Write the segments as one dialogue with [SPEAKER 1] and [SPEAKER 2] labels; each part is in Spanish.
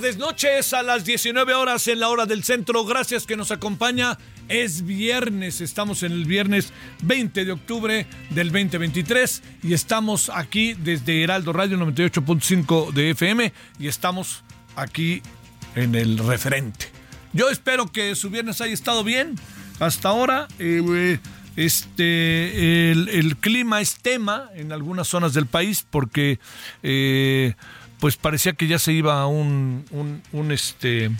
[SPEAKER 1] Tardes, noches a las 19 horas en la hora del centro. Gracias que nos acompaña. Es viernes, estamos en el viernes 20 de octubre del 2023 y estamos aquí desde Heraldo Radio 98.5 de FM y estamos aquí en el referente. Yo espero que su viernes haya estado bien hasta ahora. Eh, este, el, clima es tema en algunas zonas del país porque... Eh, pues parecía que ya se iba a un, un, este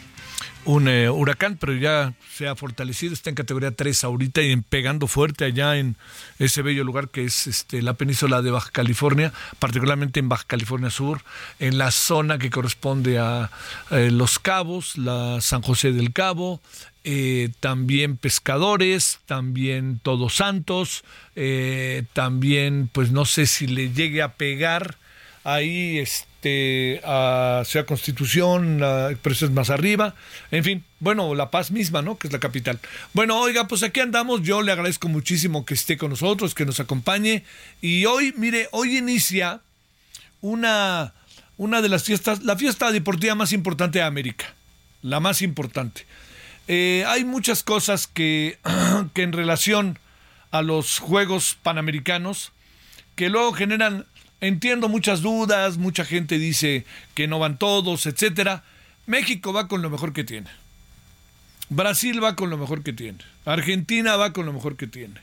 [SPEAKER 1] un eh, huracán, pero ya se ha fortalecido, está en categoría 3 ahorita y en, pegando fuerte allá en ese bello lugar que es este, la península de Baja California, particularmente en Baja California Sur, en la zona que corresponde a eh, Los Cabos, la San José del Cabo, eh, también pescadores, también Todos Santos, eh, también pues no sé si le llegue a pegar ahí este a Ciudad Constitución, pero más arriba, en fin, bueno, La Paz misma, ¿no? Que es la capital. Bueno, oiga, pues aquí andamos, yo le agradezco muchísimo que esté con nosotros, que nos acompañe, y hoy, mire, hoy inicia una, una de las fiestas, la fiesta deportiva más importante de América, la más importante. Eh, hay muchas cosas que, que en relación a los Juegos Panamericanos, que luego generan Entiendo muchas dudas, mucha gente dice que no van todos, etcétera. México va con lo mejor que tiene. Brasil va con lo mejor que tiene. Argentina va con lo mejor que tiene.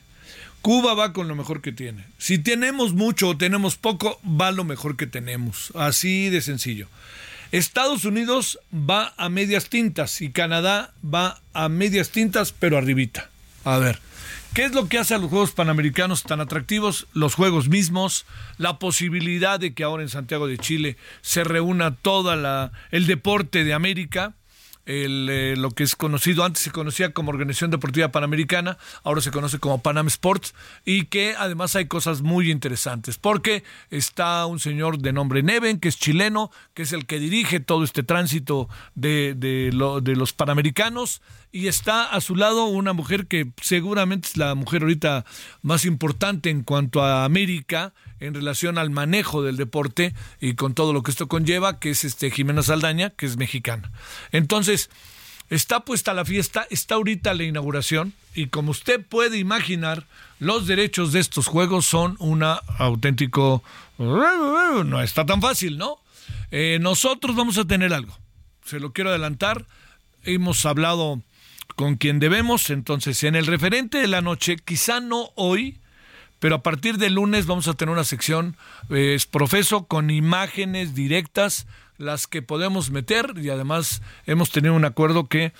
[SPEAKER 1] Cuba va con lo mejor que tiene. Si tenemos mucho o tenemos poco, va lo mejor que tenemos. Así de sencillo. Estados Unidos va a medias tintas y Canadá va a medias tintas, pero arribita. A ver, ¿Qué es lo que hace a los Juegos Panamericanos tan atractivos? Los Juegos mismos, la posibilidad de que ahora en Santiago de Chile se reúna toda el deporte de América. El, eh, lo que es conocido, antes se conocía como Organización Deportiva Panamericana, ahora se conoce como Panam Sports, y que además hay cosas muy interesantes, porque está un señor de nombre Neven, que es chileno, que es el que dirige todo este tránsito de, de, lo, de los Panamericanos, y está a su lado una mujer que seguramente es la mujer ahorita más importante en cuanto a América en relación al manejo del deporte y con todo lo que esto conlleva, que es este Jimena Saldaña, que es mexicana. Entonces, está puesta la fiesta, está ahorita la inauguración y como usted puede imaginar, los derechos de estos juegos son una auténtico no está tan fácil, ¿no? Eh, nosotros vamos a tener algo. Se lo quiero adelantar. Hemos hablado con quien debemos. Entonces, en el referente de la noche, quizá no hoy, pero a partir del lunes vamos a tener una sección eh, es profeso con imágenes directas, las que podemos meter y además hemos tenido un acuerdo que,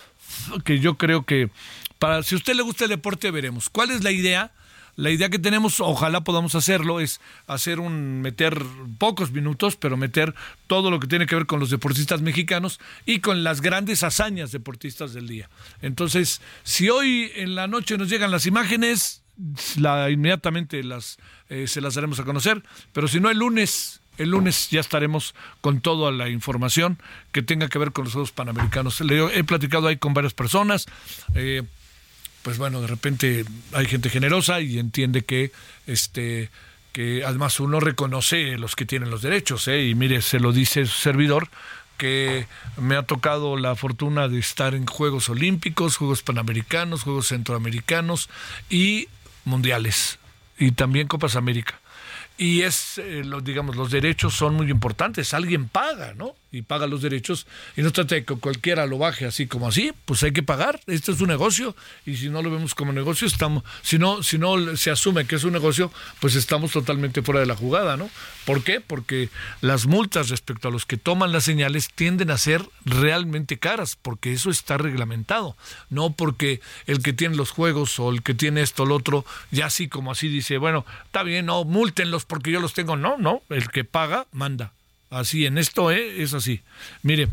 [SPEAKER 1] que yo creo que para si a usted le gusta el deporte veremos. ¿Cuál es la idea? La idea que tenemos, ojalá podamos hacerlo, es hacer un, meter pocos minutos, pero meter todo lo que tiene que ver con los deportistas mexicanos y con las grandes hazañas deportistas del día. Entonces, si hoy en la noche nos llegan las imágenes, la, inmediatamente las, eh, se las daremos a conocer, pero si no el lunes, el lunes ya estaremos con toda la información que tenga que ver con los Juegos Panamericanos. Le, he platicado ahí con varias personas. Eh, pues bueno, de repente hay gente generosa y entiende que este que además uno reconoce los que tienen los derechos, ¿eh? y mire, se lo dice su servidor, que me ha tocado la fortuna de estar en Juegos Olímpicos, Juegos Panamericanos, Juegos Centroamericanos y Mundiales, y también Copas América. y es, eh, lo, digamos, los derechos son muy importantes. Alguien paga, ¿no? Y paga los derechos. Y no trata de que cualquiera lo baje así como así, pues hay que pagar. Esto es un negocio. Y si no lo vemos como negocio, estamos, si no, si no se asume que es un negocio, pues estamos totalmente fuera de la jugada, ¿no? ¿Por qué? Porque las multas respecto a los que toman las señales tienden a ser realmente caras, porque eso está reglamentado. No porque el que tiene los juegos o el que tiene esto lo otro, ya así como así dice, bueno, está bien, no, multenlos porque yo los tengo. No, no, el que paga, manda. Así, en esto ¿eh? es así. Mire,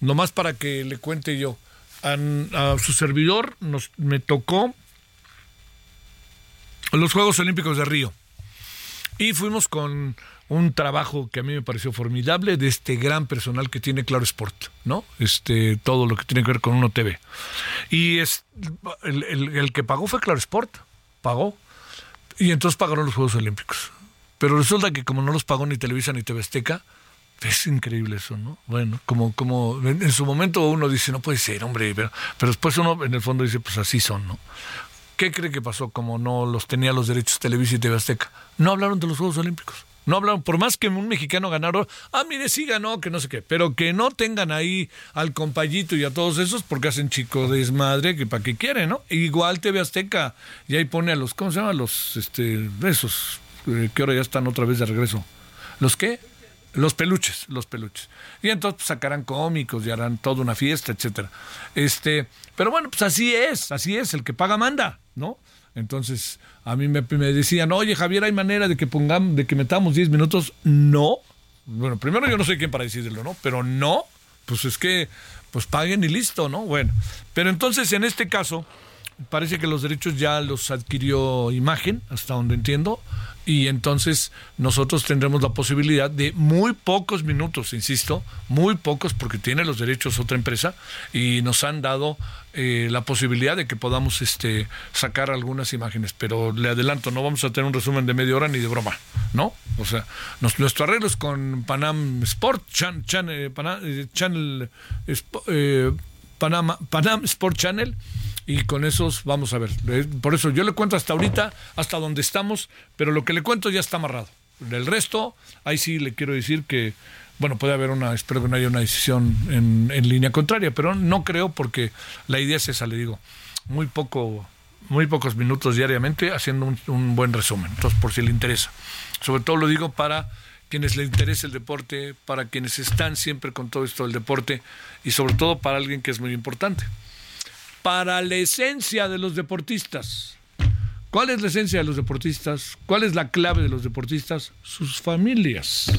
[SPEAKER 1] nomás para que le cuente yo, a, su servidor nos, me tocó los Juegos Olímpicos de Río. Y fuimos con un trabajo que a mí me pareció formidable de este gran personal que tiene Claro Sport, ¿no? Este, todo lo que tiene que ver con Uno TV. Y es, el, el, el que pagó fue Claro Sport, pagó. Y entonces pagaron los Juegos Olímpicos. Pero resulta que como no los pagó ni Televisa ni TV Azteca, es increíble eso, ¿no? Bueno, como, como en su momento uno dice, no puede ser, hombre, pero, pero después uno en el fondo dice, pues así son, ¿no? ¿Qué cree que pasó como no los tenía los derechos Televisa y TV Azteca? No hablaron de los Juegos Olímpicos. No hablaron, por más que un mexicano ganara, ah, mire, sí ganó, que no sé qué, pero que no tengan ahí al compayito y a todos esos porque hacen chico desmadre, que para qué quieren, ¿no? Igual TV Azteca, y ahí pone a los, ¿cómo se llama? Los, este, esos, eh, que ahora ya están otra vez de regreso. ¿Los qué? Los peluches, los peluches. Y entonces pues, sacarán cómicos y harán toda una fiesta, etcétera. Este, pero bueno, pues así es, así es, el que paga manda, ¿no? Entonces, a mí me, me, decían, oye Javier, ¿hay manera de que pongamos, de que metamos 10 minutos? No. Bueno, primero yo no sé quién para decirlo, ¿no? Pero no, pues es que, pues paguen y listo, ¿no? Bueno, pero entonces en este caso, parece que los derechos ya los adquirió Imagen, hasta donde entiendo, y entonces nosotros tendremos la posibilidad de muy pocos minutos, insisto, muy pocos porque tiene los derechos otra empresa y nos han dado eh, la posibilidad de que podamos este, sacar algunas imágenes, pero le adelanto, no vamos a tener un resumen de media hora ni de broma, ¿no? O sea, nos, nuestro arreglo es con Panam Sport, Chan, Chan, eh, Panam, eh, Channel, eh, Panama, Panam Sport Channel y con esos vamos a ver. Por eso yo le cuento hasta ahorita, hasta donde estamos, pero lo que le cuento ya está amarrado. Del resto, ahí sí le quiero decir que, bueno, puede haber una, espero que no haya una decisión en, en línea contraria, pero no creo porque la idea es esa, le digo, muy poco, muy pocos minutos diariamente haciendo un, un buen resumen. Entonces, por si le interesa. Sobre todo lo digo para quienes le interesa el deporte, para quienes están siempre con todo esto del deporte y sobre todo para alguien que es muy importante para la esencia de los deportistas. ¿Cuál es la esencia de los deportistas? ¿Cuál es la clave de los deportistas? Sus familias.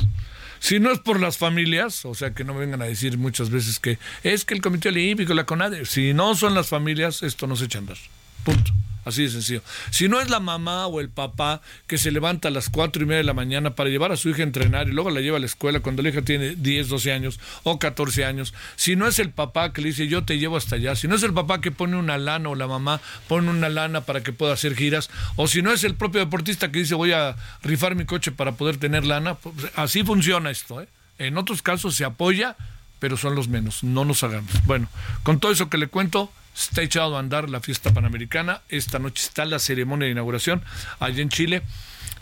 [SPEAKER 1] Si no es por las familias, o sea que no me vengan a decir muchas veces que es que el Comité Olímpico, la CONADE, si no son las familias, esto no se echa a andar. Punto. Así de sencillo. Si no es la mamá o el papá que se levanta a las cuatro y media de la mañana para llevar a su hija a entrenar y luego la lleva a la escuela cuando la hija tiene 10, 12 años o 14 años, si no es el papá que le dice yo te llevo hasta allá, si no es el papá que pone una lana o la mamá pone una lana para que pueda hacer giras, o si no es el propio deportista que dice voy a rifar mi coche para poder tener lana, pues así funciona esto. ¿eh? En otros casos se apoya, pero son los menos, no nos hagamos. Bueno, con todo eso que le cuento, está echado a andar la fiesta panamericana. Esta noche está la ceremonia de inauguración allá en Chile,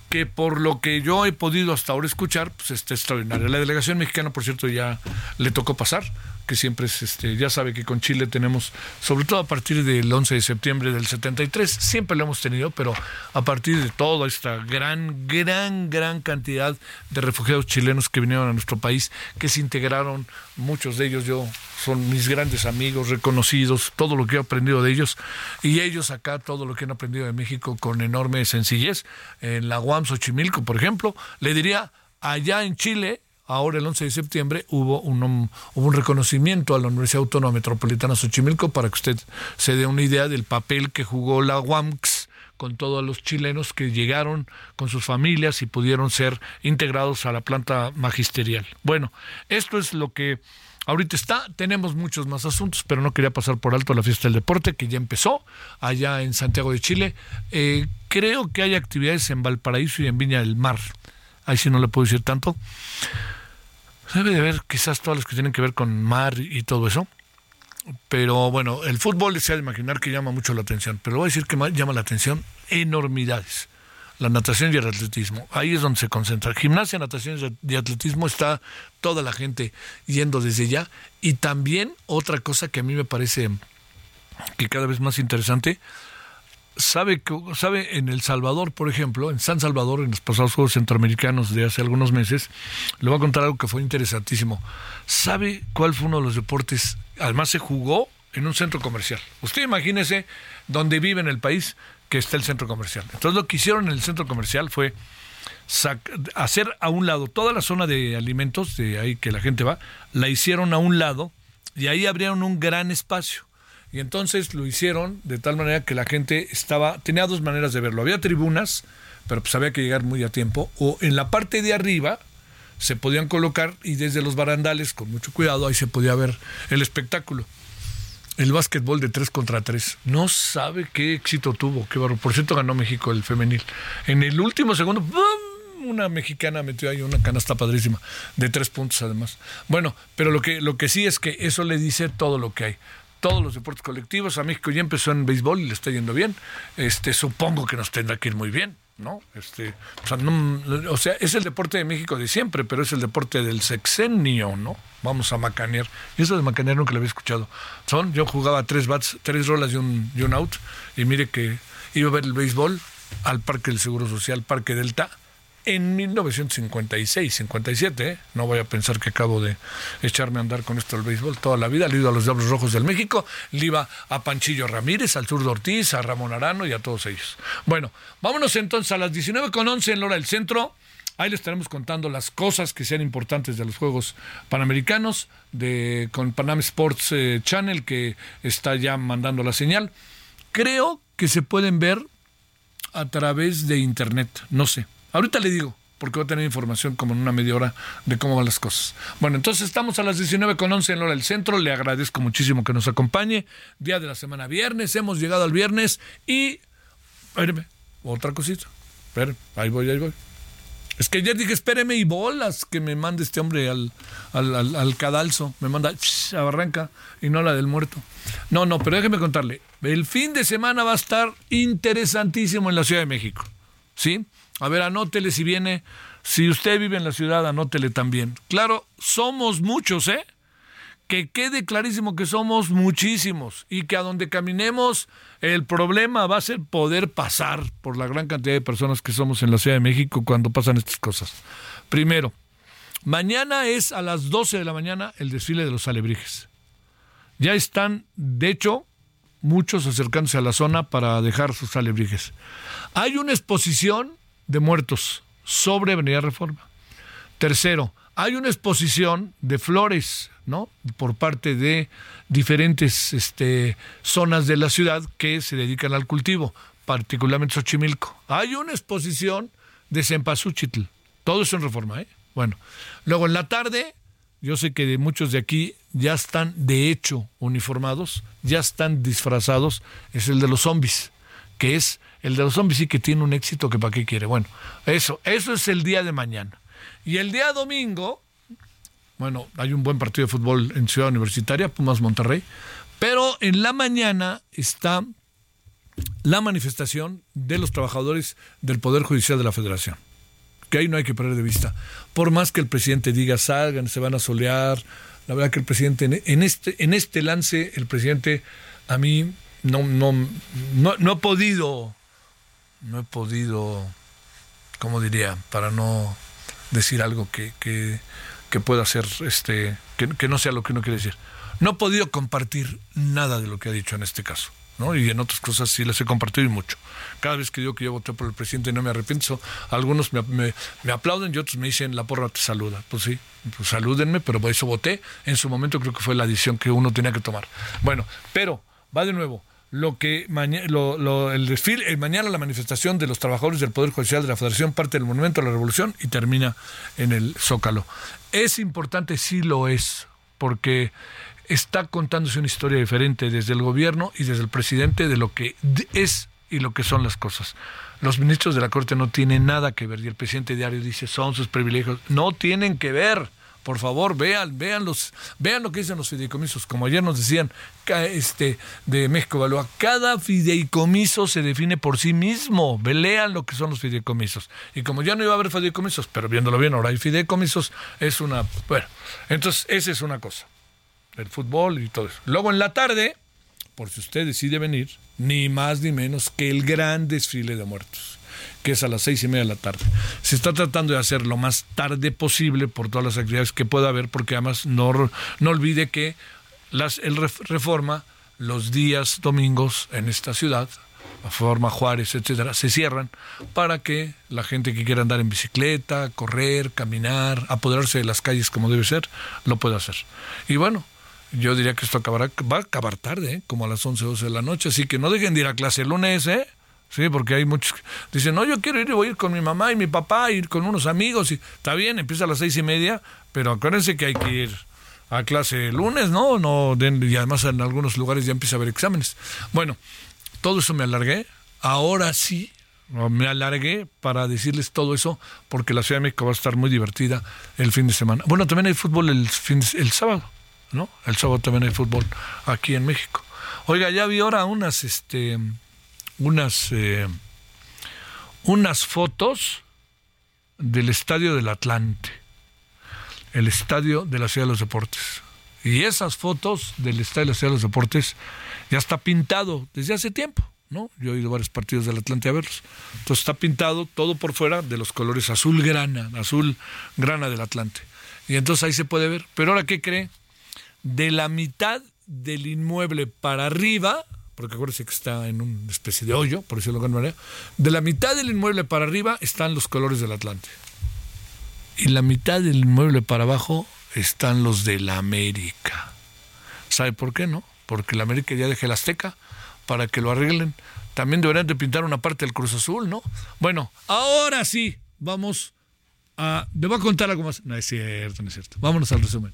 [SPEAKER 1] que por lo que yo he podido hasta ahora escuchar, pues está extraordinaria. La delegación mexicana, por cierto, ya le tocó pasar, que siempre es, este, ya sabe que con Chile tenemos, sobre todo a partir del 11 de septiembre del 73, siempre lo hemos tenido, pero a partir de toda esta gran, gran, gran cantidad de refugiados chilenos que vinieron a nuestro país, que se integraron, muchos de ellos yo son mis grandes amigos, reconocidos, todo lo que he aprendido de ellos, y ellos acá todo lo que han aprendido de México con enorme sencillez. En la UAM Xochimilco, por ejemplo, le diría, allá en Chile, ahora el 11 de septiembre, hubo un, hubo un reconocimiento a la Universidad Autónoma Metropolitana Xochimilco para que usted se dé una idea del papel que jugó la UAMX con todos los chilenos que llegaron con sus familias y pudieron ser integrados a la planta magisterial. Bueno, esto es lo que Ahorita está, tenemos muchos más asuntos, pero no quería pasar por alto la fiesta del deporte que ya empezó allá en Santiago de Chile. Eh, creo que hay actividades en Valparaíso y en Viña del Mar. Ahí sí no le puedo decir tanto. Debe de haber quizás todas las que tienen que ver con mar y todo eso. Pero bueno, el fútbol se ha de imaginar que llama mucho la atención. Pero voy a decir que llama la atención enormidades la natación y el atletismo. Ahí es donde se concentra. Gimnasia, natación y atletismo está toda la gente yendo desde ya. Y también otra cosa que a mí me parece que cada vez más interesante, sabe que sabe en El Salvador, por ejemplo, en San Salvador, en los pasados Juegos Centroamericanos de hace algunos meses, le voy a contar algo que fue interesantísimo. ¿Sabe cuál fue uno de los deportes? Además se jugó en un centro comercial. Usted imagínese donde vive en el país que está el centro comercial. Entonces lo que hicieron en el centro comercial fue hacer a un lado toda la zona de alimentos, de ahí que la gente va, la hicieron a un lado y ahí abrieron un gran espacio. Y entonces lo hicieron de tal manera que la gente estaba, tenía dos maneras de verlo. Había tribunas, pero pues había que llegar muy a tiempo, o en la parte de arriba se podían colocar y desde los barandales, con mucho cuidado, ahí se podía ver el espectáculo. El básquetbol de 3 contra 3. No sabe qué éxito tuvo. Qué barro. Por cierto, ganó México el femenil. En el último segundo, una mexicana metió ahí una canasta padrísima. De tres puntos, además. Bueno, pero lo que, lo que sí es que eso le dice todo lo que hay todos los deportes colectivos. A México ya empezó en béisbol y le está yendo bien. Este, supongo que nos tendrá que ir muy bien, ¿no? Este, o sea, es el deporte de México de siempre, pero es el deporte del sexenio, ¿no? Vamos a macanear. Y eso de macanear nunca lo había escuchado. Son, yo jugaba tres bats, tres rolas y un, y un out, y mire que iba a ver el béisbol al Parque del Seguro Social, Parque Delta, en 1956, 57, ¿eh? no voy a pensar que acabo de echarme a andar con esto del béisbol toda la vida, le iba a los Diablos Rojos del México, le iba a Panchillo Ramírez, al Sur de Ortiz, a Ramón Arano y a todos ellos. Bueno, vámonos entonces a las 19.11 en la hora del centro. Ahí les estaremos contando las cosas que sean importantes de los Juegos Panamericanos de, con Panam Sports eh, Channel que está ya mandando la señal. Creo que se pueden ver a través de Internet, no sé. Ahorita le digo, porque voy a tener información como en una media hora de cómo van las cosas. Bueno, entonces estamos a las 19.11 en hora del centro. Le agradezco muchísimo que nos acompañe. Día de la semana viernes. Hemos llegado al viernes y... Espéreme, otra cosita. Espéreme, ahí voy, ahí voy. Es que ayer dije, espéreme y bolas que me mande este hombre al, al, al, cadalso. Me manda a Barranca y no la del muerto. No, no, pero déjeme contarle. El fin de semana va a estar interesantísimo en la Ciudad de México. ¿Sí? A ver, anótele si viene. Si usted vive en la ciudad, anótele también. Claro, somos muchos, ¿eh? Que quede clarísimo que somos muchísimos y que a donde caminemos el problema va a ser poder pasar por la gran cantidad de personas que somos en la Ciudad de México cuando pasan estas cosas. Primero, mañana es a las 12 de la mañana el desfile de los alebrijes. Ya están, de hecho, muchos acercándose a la zona para dejar sus alebrijes. Hay una exposición de muertos sobre Avenida Reforma. Tercero, hay una exposición de flores, ¿no? Por parte de diferentes este, zonas de la ciudad que se dedican al cultivo, particularmente Xochimilco. Hay una exposición de Cempasúchitl. Todo eso en reforma, ¿eh? Bueno, luego en la tarde, yo sé que muchos de aquí ya están de hecho uniformados, ya están disfrazados, es el de los zombies, que es el de los zombies sí que tiene un éxito que para qué quiere. Bueno, eso, eso es el día de mañana. Y el día domingo, bueno, hay un buen partido de fútbol en Ciudad Universitaria, Pumas Monterrey, pero en la mañana está la manifestación de los trabajadores del Poder Judicial de la Federación. Que ahí no hay que perder de vista. Por más que el presidente diga salgan, se van a solear, la verdad que el presidente en este, en este lance, el presidente a mí no, no, no, no ha podido no he podido, ¿cómo diría? Para no decir algo que, que, que pueda ser, este, que, que, no sea lo que uno quiere decir. No he podido compartir nada de lo que ha dicho en este caso. ¿no? Y en otras cosas sí las he compartido y mucho. Cada vez que digo que yo voté por el presidente y no me arrepiento, algunos me, me, me, aplauden y otros me dicen la porra te saluda. Pues sí, pues salúdenme, pero por eso voté. En su momento creo que fue la decisión que uno tenía que tomar. Bueno, pero va de nuevo lo que lo, el desfile, eh, mañana la manifestación de los trabajadores del Poder Judicial de la Federación parte del Monumento a la Revolución y termina en el Zócalo. Es importante, sí lo es, porque está contándose una historia diferente desde el gobierno y desde el presidente de lo que es y lo que son las cosas. Los ministros de la Corte no tienen nada que ver y el presidente diario dice son sus privilegios. No tienen que ver. Por favor, vean, vean los, vean lo que dicen los fideicomisos. Como ayer nos decían, este, de México Valúa, cada fideicomiso se define por sí mismo. Lean lo que son los fideicomisos. Y como ya no iba a haber fideicomisos, pero viéndolo bien, ahora hay fideicomisos, es una, bueno, entonces esa es una cosa. El fútbol y todo eso. Luego en la tarde, por si usted decide venir, ni más ni menos que el gran desfile de muertos que es a las seis y media de la tarde. Se está tratando de hacer lo más tarde posible por todas las actividades que pueda haber, porque además no, no olvide que las, el Reforma, los días domingos en esta ciudad, Reforma Juárez, etcétera, se cierran para que la gente que quiera andar en bicicleta, correr, caminar, apoderarse de las calles como debe ser, lo pueda hacer. Y bueno, yo diría que esto acabará, va a acabar tarde, ¿eh? como a las 11, 12 de la noche, así que no dejen de ir a clase el lunes, ¿eh? Sí, porque hay muchos dicen, no, yo quiero ir, voy a ir con mi mamá y mi papá, ir con unos amigos. Y está bien, empieza a las seis y media, pero acuérdense que hay que ir a clase lunes, ¿no? no y además en algunos lugares ya empieza a haber exámenes. Bueno, todo eso me alargué. Ahora sí, me alargué para decirles todo eso, porque la Ciudad de México va a estar muy divertida el fin de semana. Bueno, también hay fútbol el, fin el sábado, ¿no? El sábado también hay fútbol aquí en México. Oiga, ya vi ahora unas, este unas, eh, unas fotos del Estadio del Atlante, el Estadio de la Ciudad de los Deportes. Y esas fotos del Estadio de la Ciudad de los Deportes ya está pintado desde hace tiempo. ¿no? Yo he ido a varios partidos del Atlante a verlos. Entonces está pintado todo por fuera de los colores azul grana, azul grana del Atlante. Y entonces ahí se puede ver. Pero ahora, ¿qué cree? De la mitad del inmueble para arriba porque acuérdense que está en una especie de hoyo, por decirlo de alguna manera, de la mitad del inmueble para arriba están los colores del Atlante. Y la mitad del inmueble para abajo están los de la América. ¿Sabe por qué no? Porque la América ya deje el Azteca para que lo arreglen. También deberían de pintar una parte del Cruz Azul, ¿no? Bueno, ahora sí, vamos a... ¿Me voy a contar algo más? No es cierto, no es cierto. Vámonos al resumen.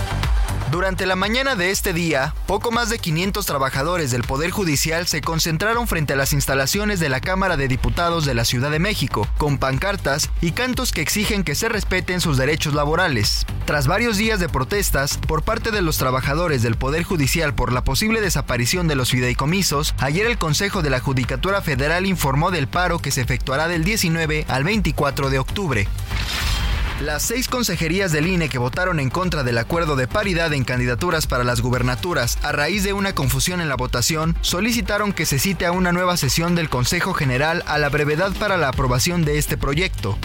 [SPEAKER 2] Durante la mañana de este día, poco más de 500 trabajadores del Poder Judicial se concentraron frente a las instalaciones de la Cámara de Diputados de la Ciudad de México, con pancartas y cantos que exigen que se respeten sus derechos laborales. Tras varios días de protestas por parte de los trabajadores del Poder Judicial por la posible desaparición de los fideicomisos, ayer el Consejo de la Judicatura Federal informó del paro que se efectuará del 19 al 24 de octubre. Las seis consejerías del INE que votaron en contra del acuerdo de paridad en candidaturas para las gubernaturas a raíz de una confusión en la votación solicitaron que se cite a una nueva sesión del Consejo General a la brevedad para la aprobación de este proyecto.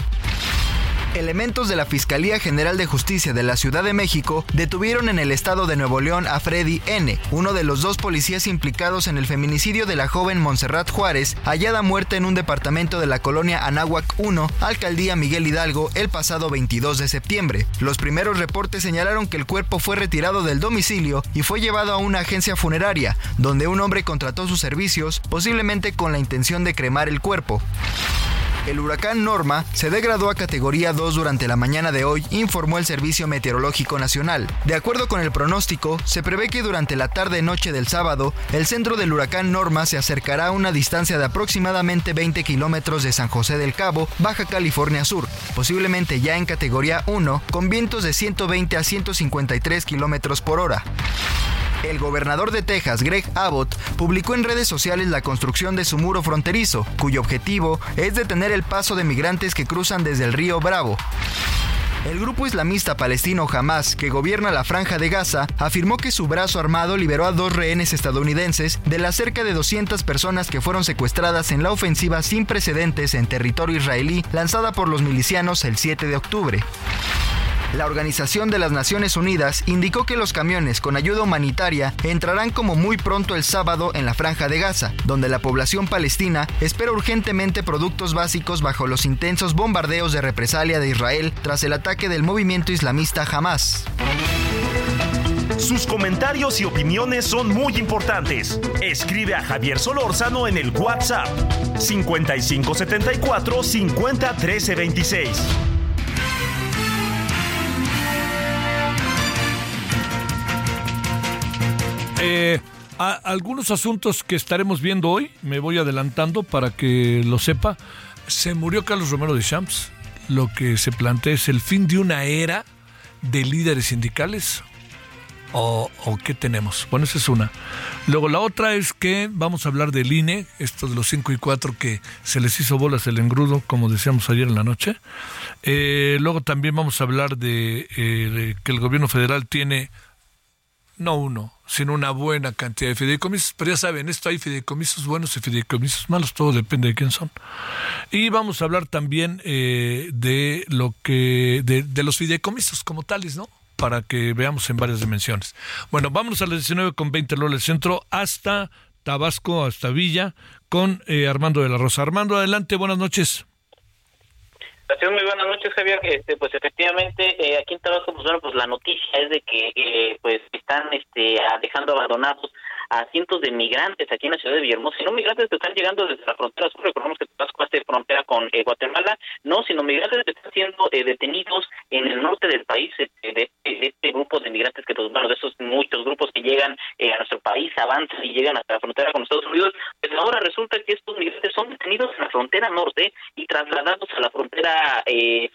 [SPEAKER 2] Elementos de la Fiscalía General de Justicia de la Ciudad de México detuvieron en el estado de Nuevo León a Freddy N., uno de los dos policías implicados en el feminicidio de la joven Montserrat Juárez, hallada muerta en un departamento de la colonia Anáhuac 1, alcaldía Miguel Hidalgo, el pasado 22 de septiembre. Los primeros reportes señalaron que el cuerpo fue retirado del domicilio y fue llevado a una agencia funeraria, donde un hombre contrató sus servicios, posiblemente con la intención de cremar el cuerpo. El huracán Norma se degradó a categoría 2 durante la mañana de hoy, informó el Servicio Meteorológico Nacional. De acuerdo con el pronóstico, se prevé que durante la tarde-noche del sábado, el centro del huracán Norma se acercará a una distancia de aproximadamente 20 kilómetros de San José del Cabo, Baja California Sur, posiblemente ya en categoría 1, con vientos de 120 a 153 kilómetros por hora. El gobernador de Texas, Greg Abbott, publicó en redes sociales la construcción de su muro fronterizo, cuyo objetivo es detener el paso de migrantes que cruzan desde el río Bravo. El grupo islamista palestino Hamas, que gobierna la franja de Gaza, afirmó que su brazo armado liberó a dos rehenes estadounidenses de las cerca de 200 personas que fueron secuestradas en la ofensiva sin precedentes en territorio israelí lanzada por los milicianos el 7 de octubre. La Organización de las Naciones Unidas indicó que los camiones con ayuda humanitaria entrarán como muy pronto el sábado en la franja de Gaza, donde la población palestina espera urgentemente productos básicos bajo los intensos bombardeos de represalia de Israel tras el ataque del movimiento islamista Hamas.
[SPEAKER 3] Sus comentarios y opiniones son muy importantes. Escribe a Javier Solórzano en el WhatsApp 5574 501326.
[SPEAKER 1] Eh, algunos asuntos que estaremos viendo hoy, me voy adelantando para que lo sepa. Se murió Carlos Romero de Champs. Lo que se plantea es el fin de una era de líderes sindicales. ¿O, qué tenemos? Bueno, esa es una. Luego la otra es que vamos a hablar del INE, esto de los 5 y 4 que se les hizo bolas el engrudo, como decíamos ayer en la noche. Eh, luego también vamos a hablar eh, de que el gobierno federal tiene, no uno, sino una buena cantidad de fideicomisos. Pero ya saben, esto hay fideicomisos buenos y fideicomisos malos, todo depende de quién son. Y vamos a hablar también eh, de lo que, de, de, los fideicomisos como tales, ¿no? Para que veamos en varias dimensiones. Bueno, vamos a las 19 con 20 Lola Centro hasta Tabasco, hasta Villa, con eh, Armando de la Rosa. Armando, adelante, buenas noches.
[SPEAKER 4] Muy buenas noches, Javier. Este, pues efectivamente, eh, aquí en Tabasco, pues pues la noticia es de que eh, pues están este, dejando abandonados a cientos de migrantes aquí en la ciudad de Villahermosa, no migrantes que están llegando desde la frontera sur, recordemos que Tabasco hace frontera con eh, Guatemala, no, sino migrantes que están siendo eh, detenidos en el norte del país, eh, de, este grupo de migrantes que, pues bueno, de esos muchos grupos que llegan a nuestro país, avanzan y llegan hasta la frontera con Estados Unidos, pues ahora resulta que estos migrantes son detenidos en la frontera norte y trasladados a la frontera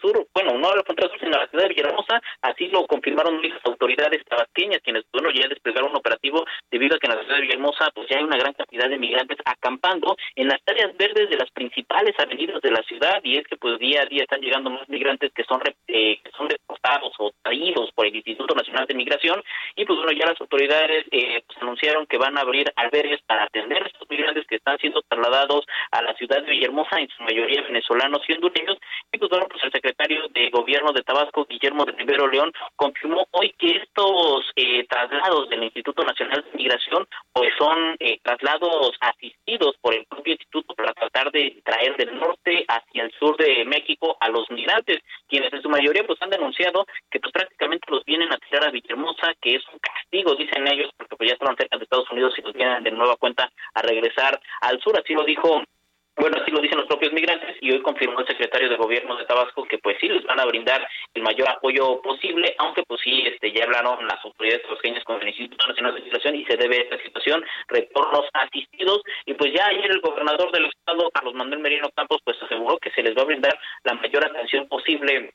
[SPEAKER 4] sur, bueno, no a la frontera sur, sino a la ciudad de Villahermosa, así lo confirmaron las autoridades tabasqueñas, quienes, bueno, ya desplegaron un operativo debido a que en la ciudad de Villahermosa, pues ya hay una gran cantidad de migrantes acampando en las áreas verdes de las principales avenidas de la ciudad y es que pues día a día están llegando más migrantes que son eh, que son deportados o traídos por el Instituto Nacional de Migración y pues bueno ya las autoridades eh, pues, anunciaron que van a abrir albergues para atender a estos migrantes que están siendo trasladados a la ciudad de Villahermosa en su mayoría venezolanos y hondureños y pues bueno pues el secretario de gobierno de Tabasco Guillermo de Rivero León confirmó hoy que estos eh, traslados del Instituto Nacional de Migración pues son eh, traslados asistidos por el propio instituto para tratar de traer del norte hacia el sur de México a los migrantes, quienes en su mayoría pues han denunciado que pues prácticamente los vienen a tirar a Villahermosa, que es un castigo, dicen ellos, porque pues ya estaban cerca de Estados Unidos y los vienen de nueva cuenta a regresar al sur, así lo dijo bueno, así lo dicen los propios migrantes y hoy confirmó el secretario de Gobierno de Tabasco que pues sí les van a brindar el mayor apoyo posible, aunque pues sí este ya hablaron las autoridades tabasqueñas con el Instituto Nacional de Migración y se debe a esta situación retornos asistidos y pues ya ayer el gobernador del estado Carlos Manuel Merino Campos pues aseguró que se les va a brindar la mayor atención posible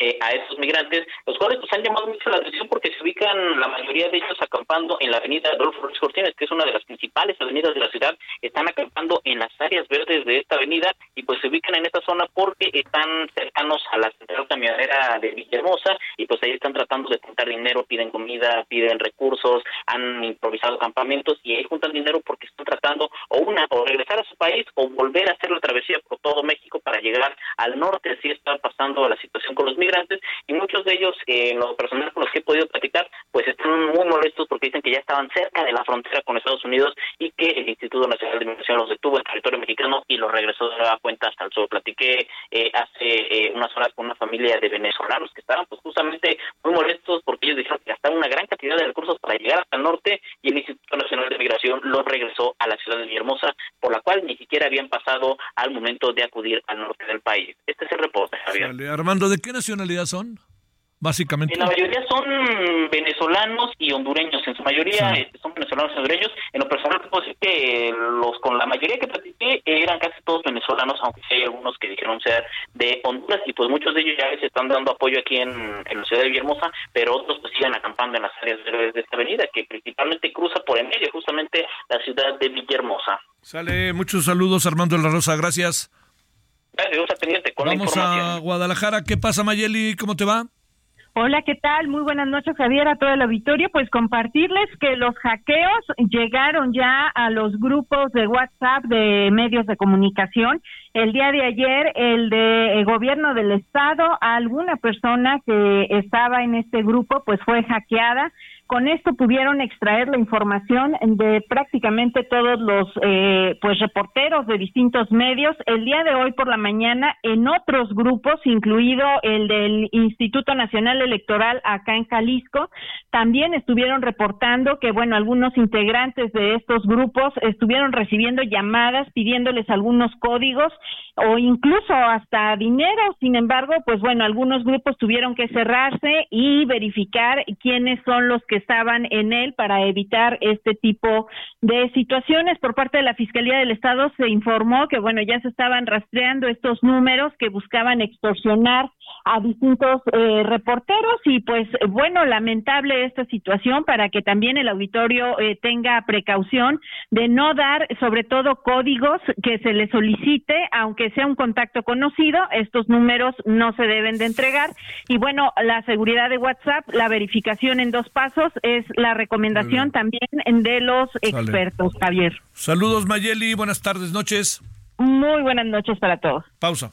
[SPEAKER 4] eh, a estos migrantes, los cuales pues han llamado mucho la atención porque se ubican la mayoría de ellos acampando en la avenida Adolfo Ruiz Cortines, que es una de las principales avenidas de la ciudad, están acampando en las áreas verdes de esta avenida y pues se ubican en esta zona porque están cercanos a la central camionera de Villahermosa y pues ahí están tratando de juntar dinero, piden comida, piden recursos, han improvisado campamentos y ahí juntan dinero porque están tratando o una o regresar a su país o volver a hacer la travesía por todo México para llegar al norte, así está pasando la situación con los migrantes y muchos de ellos, eh, en lo personal con los que he podido platicar, pues están muy molestos porque dicen que ya estaban cerca de la frontera con Estados Unidos y que el Instituto Nacional de Migración los detuvo en territorio mexicano y los regresó de nueva cuenta hasta el sur. Platiqué eh, hace eh, unas horas con una familia de venezolanos que estaban pues justamente muy molestos porque ellos dijeron que gastaron una gran cantidad de recursos para llegar hasta el norte y el Instituto Nacional de Migración los regresó a la ciudad de Villahermosa, por la cual ni siquiera habían pasado al momento de acudir al norte del país. Este es el reporte, Javier.
[SPEAKER 1] Armando, ¿de qué nación nacionalidad son? Básicamente.
[SPEAKER 4] En la mayoría son venezolanos y hondureños. En su mayoría este, son venezolanos y hondureños. En lo personal, puedo decir que los con la mayoría que platiqué eran casi todos venezolanos, aunque sí hay algunos que dijeron ser de Honduras. Y pues muchos de ellos ya se están dando apoyo aquí en, la ciudad de Villahermosa, pero otros pues siguen acampando en las áreas verdes de esta avenida, que principalmente cruza por en medio, justamente la ciudad de Villahermosa.
[SPEAKER 1] Sale, muchos saludos, Armando de la Rosa. Gracias.
[SPEAKER 4] Vamos
[SPEAKER 1] a Guadalajara. ¿Qué pasa, Mayeli? ¿Cómo te va?
[SPEAKER 5] Hola, ¿qué tal? Muy buenas noches, Javier, a todo el auditorio. Pues compartirles que los hackeos llegaron ya a los grupos de WhatsApp de medios de comunicación. El día de ayer, el de gobierno del estado, alguna persona que estaba en este grupo, pues fue hackeada con esto pudieron extraer la información de prácticamente todos los eh, pues reporteros de distintos medios. El día de hoy por la mañana, en otros grupos, incluido el del Instituto Nacional Electoral acá en Jalisco, también estuvieron reportando que, bueno, algunos integrantes de estos grupos estuvieron recibiendo llamadas pidiéndoles algunos códigos o incluso hasta dinero. Sin embargo, pues bueno, algunos grupos tuvieron que cerrarse y verificar quiénes son los que estaban en él para evitar este tipo de situaciones. Por parte de la Fiscalía del Estado se informó que, bueno, ya se estaban rastreando estos números que buscaban extorsionar a distintos eh, reporteros y pues bueno, lamentable esta situación para que también el auditorio eh, tenga precaución de no dar sobre todo códigos que se le solicite, aunque sea un contacto conocido, estos números no se deben de entregar y bueno, la seguridad de WhatsApp, la verificación en dos pasos es la recomendación también de los expertos, Javier.
[SPEAKER 1] Saludos Mayeli, buenas tardes, noches.
[SPEAKER 5] Muy buenas noches para todos.
[SPEAKER 1] Pausa.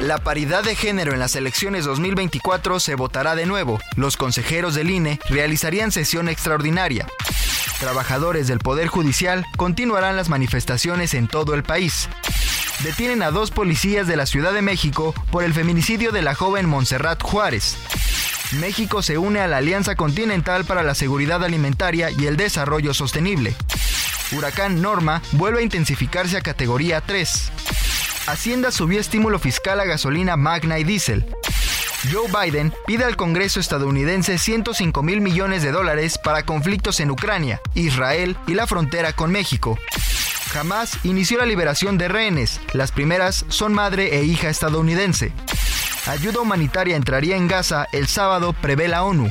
[SPEAKER 2] La paridad de género en las elecciones 2024 se votará de nuevo. Los consejeros del INE realizarían sesión extraordinaria. Trabajadores del Poder Judicial continuarán las manifestaciones en todo el país. Detienen a dos policías de la Ciudad de México por el feminicidio de la joven Montserrat Juárez. México se une a la Alianza Continental para la Seguridad Alimentaria y el Desarrollo Sostenible. Huracán Norma vuelve a intensificarse a categoría 3. Hacienda subió estímulo fiscal a gasolina magna y diésel. Joe Biden pide al Congreso estadounidense 105 mil millones de dólares para conflictos en Ucrania, Israel y la frontera con México. Hamas inició la liberación de rehenes. Las primeras son madre e hija estadounidense. Ayuda humanitaria entraría en Gaza el sábado, prevé la ONU.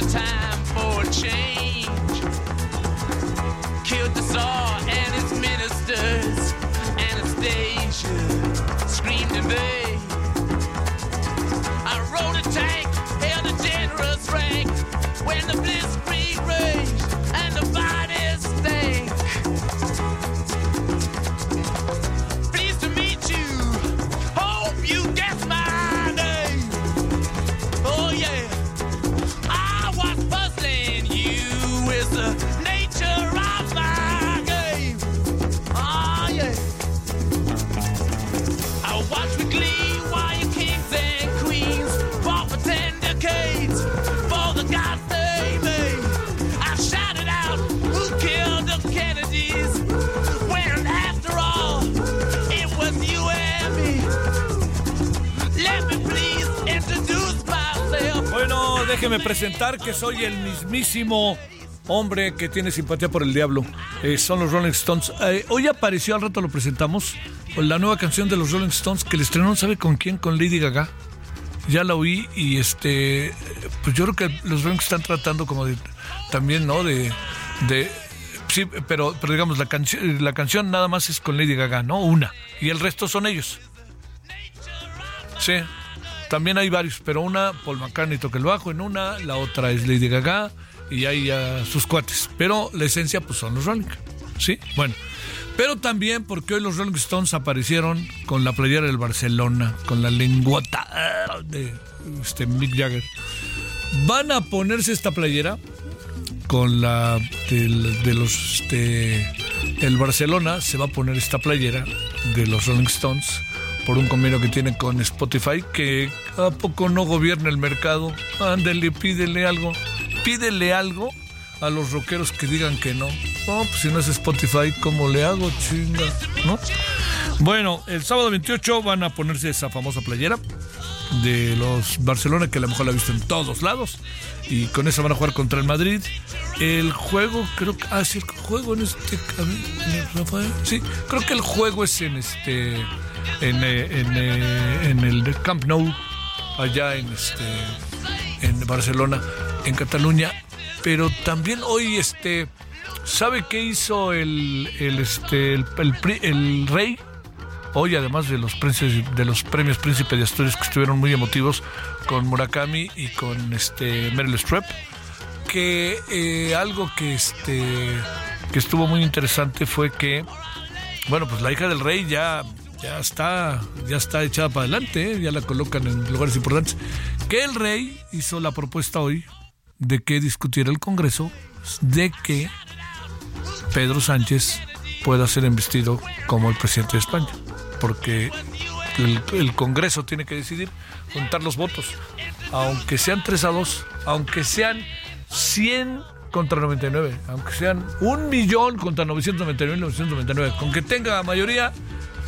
[SPEAKER 6] A time for a change.
[SPEAKER 1] Déjeme presentar que soy el mismísimo hombre que tiene simpatía por el diablo. Eh, son los Rolling Stones. Eh, hoy apareció, al rato lo presentamos, la nueva canción de los Rolling Stones que le estrenaron, ¿sabe con quién? Con Lady Gaga. Ya la oí y este, pues yo creo que los Rolling están tratando como de, también, ¿no? De, de sí, pero, pero digamos, la, canción la canción nada más es con Lady Gaga, ¿no? Una. Y el resto son ellos. Sí. También hay varios, pero una, Paul McCartney toca el bajo en una, la otra es Lady Gaga y hay sus cuates. Pero la esencia, pues son los Rolling. ¿Sí? Bueno. Pero también porque hoy los Rolling Stones aparecieron con la playera del Barcelona, con la lenguota de este, Mick Jagger. Van a ponerse esta playera con la de, los este, el Barcelona se va a poner esta playera de los Rolling Stones por un convenio que tiene con Spotify que a poco no gobierna el mercado. Ándele, pídele algo. Pídele algo a los rockeros que digan que no. No, pues si no es Spotify, ¿cómo le hago, chinga? ¿No? Bueno, el sábado 28 van a ponerse esa famosa playera de los Barcelona, que a lo mejor la he visto en todos lados. Y con esa van a jugar contra el Madrid. El juego, creo que. Ah, sí, el juego en este. Sí, creo que el juego es en este. En, eh, eh, en el Camp Nou, allá en este. En Barcelona, en Cataluña. Pero también hoy, este. ¿Sabe qué hizo el, este, el, rey? Hoy, además de los, de los premios Príncipe de Asturias que estuvieron muy emotivos con Murakami y con este Meryl Streep, que eh, algo que, este, que estuvo muy interesante fue que, bueno, pues la hija del rey ya, ya, está, ya está echada para adelante, ¿eh? ya la colocan en lugares importantes, que el rey hizo la propuesta hoy de que discutiera el Congreso de que Pedro Sánchez pueda ser investido como el presidente de España porque el, Congreso tiene que decidir juntar los votos. Aunque sean 3 a 2, aunque sean 100 contra 99, aunque sean un millón contra 999 999, con que tenga mayoría,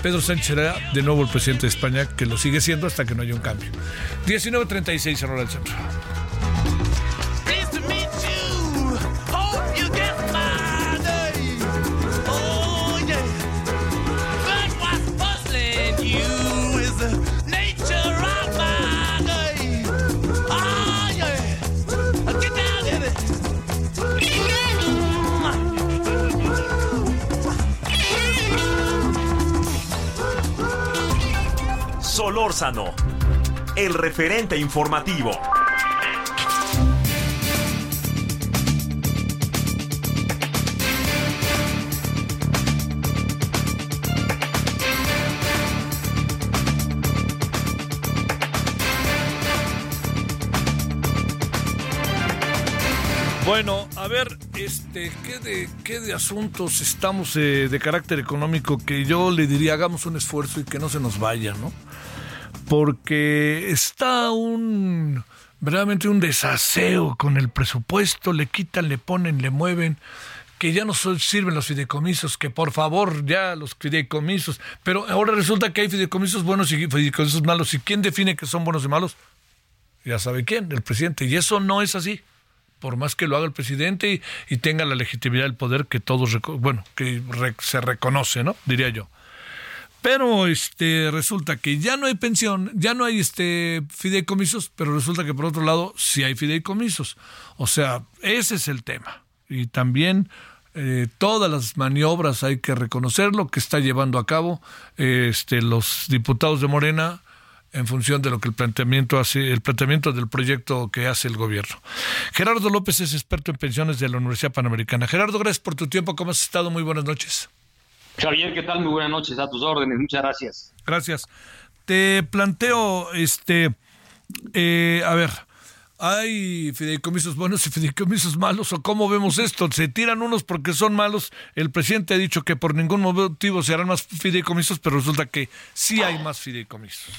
[SPEAKER 1] Pedro Sánchez será de nuevo el presidente de España, que lo sigue siendo hasta que no haya un cambio. 19.36 cerró el centro.
[SPEAKER 3] Solórzano, el referente informativo.
[SPEAKER 1] Bueno, a ver, este, ¿qué de, qué de asuntos estamos eh, de carácter económico que yo le diría hagamos un esfuerzo y que no se nos vaya, ¿no? Porque está un verdaderamente un desaseo con el presupuesto, le quitan, le ponen, le mueven, que ya no sirven los fideicomisos, que por favor ya los fideicomisos, pero ahora resulta que hay fideicomisos buenos y fideicomisos malos, ¿y quién define que son buenos y malos? Ya sabe quién, el presidente, y eso no es así. Por más que lo haga el presidente y, tenga la legitimidad del poder que todos, bueno, que se reconoce, ¿no? Diría yo. Pero este resulta que ya no hay pensión, ya no hay este fideicomisos, pero resulta que por otro lado sí hay fideicomisos. O sea, ese es el tema. Y también eh, todas las maniobras hay que reconocer lo que está llevando a cabo este, los diputados de Morena en función de lo que el planteamiento hace, el planteamiento del proyecto que hace el gobierno. Gerardo López es experto en pensiones de la Universidad Panamericana. Gerardo, gracias por tu tiempo. ¿Cómo has estado? Muy buenas noches.
[SPEAKER 7] Javier, ¿qué tal? Muy buenas noches, a tus órdenes, muchas gracias.
[SPEAKER 1] Gracias. Te planteo, este, eh, a ver, ¿hay fideicomisos buenos y fideicomisos malos? ¿O cómo vemos esto? ¿Se tiran unos porque son malos? El presidente ha dicho que por ningún motivo se harán más fideicomisos, pero resulta que sí hay más fideicomisos.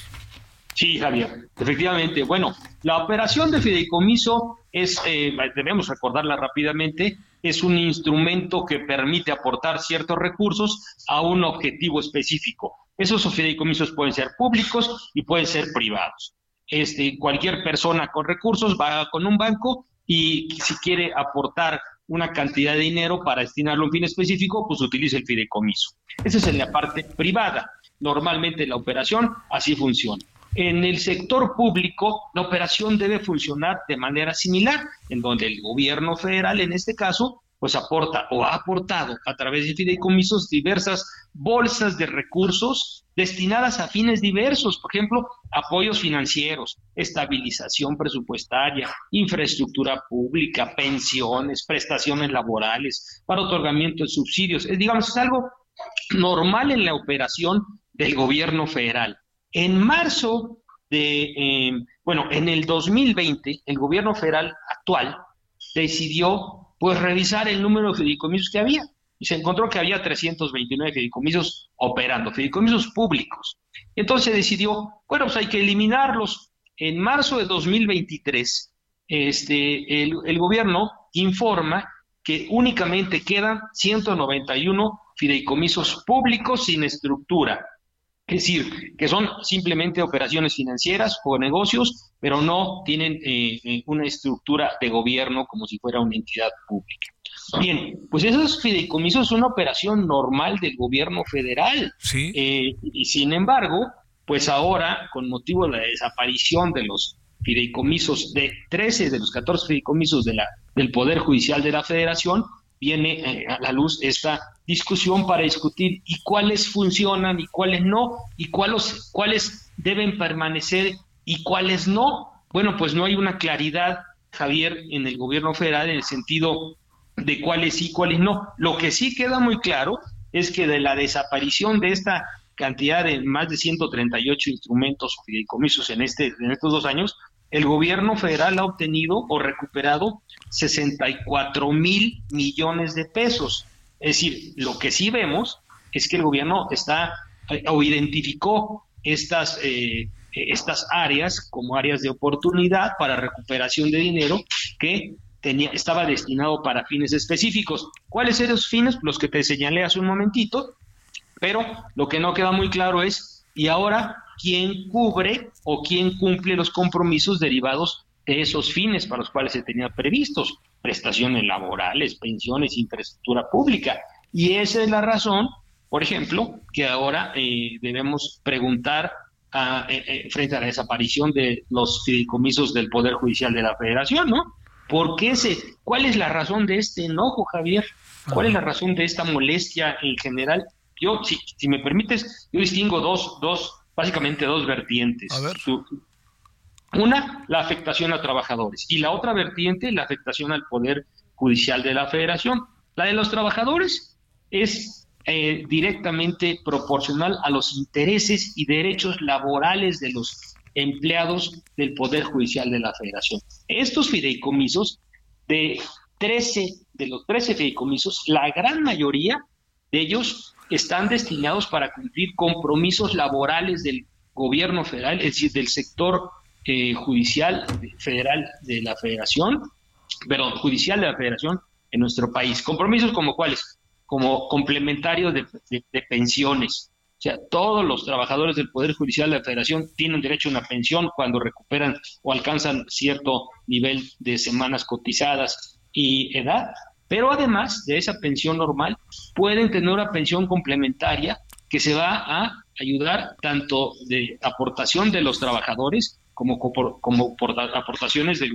[SPEAKER 7] Sí, Javier, efectivamente. Bueno, la operación de fideicomiso es, eh, debemos recordarla rápidamente, es un instrumento que permite aportar ciertos recursos a un objetivo específico. Esos fideicomisos pueden ser públicos y pueden ser privados. este, cualquier persona con recursos va con un banco y si quiere aportar una cantidad de dinero para destinarlo a un fin específico, pues utiliza el fideicomiso. Esa es en la parte privada. Normalmente la operación así funciona. En el sector público, la operación debe funcionar de manera similar, en donde el gobierno federal, en este caso, pues aporta o ha aportado a través de fideicomisos diversas bolsas de recursos destinadas a fines diversos, por ejemplo, apoyos financieros, estabilización presupuestaria, infraestructura pública, pensiones, prestaciones laborales, para otorgamiento de subsidios. Es, digamos, es algo normal en la operación del gobierno federal. En marzo de, eh, bueno, en el 2020, el gobierno federal actual decidió pues revisar el número de fideicomisos que había y se encontró que había 329 fideicomisos operando, fideicomisos públicos. Entonces decidió, bueno, pues hay que eliminarlos. En marzo de 2023, este, el, el gobierno informa que únicamente quedan 191 fideicomisos públicos sin estructura. Es decir, que son simplemente operaciones financieras o negocios, pero no tienen eh, eh, una estructura de gobierno como si fuera una entidad pública. Bien, pues esos fideicomisos son una operación normal del gobierno federal.
[SPEAKER 1] Sí.
[SPEAKER 7] Eh, y sin embargo, pues ahora, con motivo de la desaparición de los fideicomisos, de 13 de los 14 fideicomisos de la, del Poder Judicial de la Federación, viene a la luz esta discusión para discutir y cuáles funcionan y cuáles no, y cuáles, cuáles deben permanecer y cuáles no. Bueno, pues no hay una claridad, Javier, en el gobierno federal en el sentido de cuáles sí, cuáles no. Lo que sí queda muy claro es que de la desaparición de esta cantidad de más de 138 instrumentos o fideicomisos en, este, en estos dos años, el gobierno federal ha obtenido o recuperado 64 mil millones de pesos. Es decir, lo que sí vemos es que el gobierno está eh, o identificó estas, eh, estas áreas como áreas de oportunidad para recuperación de dinero que tenía, estaba destinado para fines específicos. ¿Cuáles eran esos fines? Los que te señalé hace un momentito, pero lo que no queda muy claro es, ¿y ahora quién cubre o quién cumple los compromisos derivados de esos fines para los cuales se tenían previstos? Prestaciones laborales, pensiones, infraestructura pública. Y esa es la razón, por ejemplo, que ahora eh, debemos preguntar a, eh, eh, frente a la desaparición de los fideicomisos del Poder Judicial de la Federación, ¿no? ¿Por qué se, ¿Cuál es la razón de este enojo, Javier? ¿Cuál es la razón de esta molestia en general? Yo, si, si me permites, yo distingo dos, dos, básicamente dos vertientes.
[SPEAKER 1] A ver.
[SPEAKER 7] Una, la afectación a trabajadores y la otra vertiente, la afectación al Poder Judicial de la Federación. La de los trabajadores es eh, directamente proporcional a los intereses y derechos laborales de los empleados del Poder Judicial de la Federación. Estos fideicomisos, de 13, de los 13 fideicomisos, la gran mayoría de ellos están destinados para cumplir compromisos laborales del gobierno federal, es decir, del sector eh, judicial federal de la federación, perdón, judicial de la federación en nuestro país. Compromisos como cuáles? Como complementarios de, pensiones. O sea, todos los trabajadores del Poder Judicial de la Federación tienen derecho a una pensión cuando recuperan o alcanzan cierto nivel de semanas cotizadas y edad, pero además de esa pensión normal, pueden tener una pensión complementaria que se va a ayudar tanto de aportación de los trabajadores como, como aportaciones del,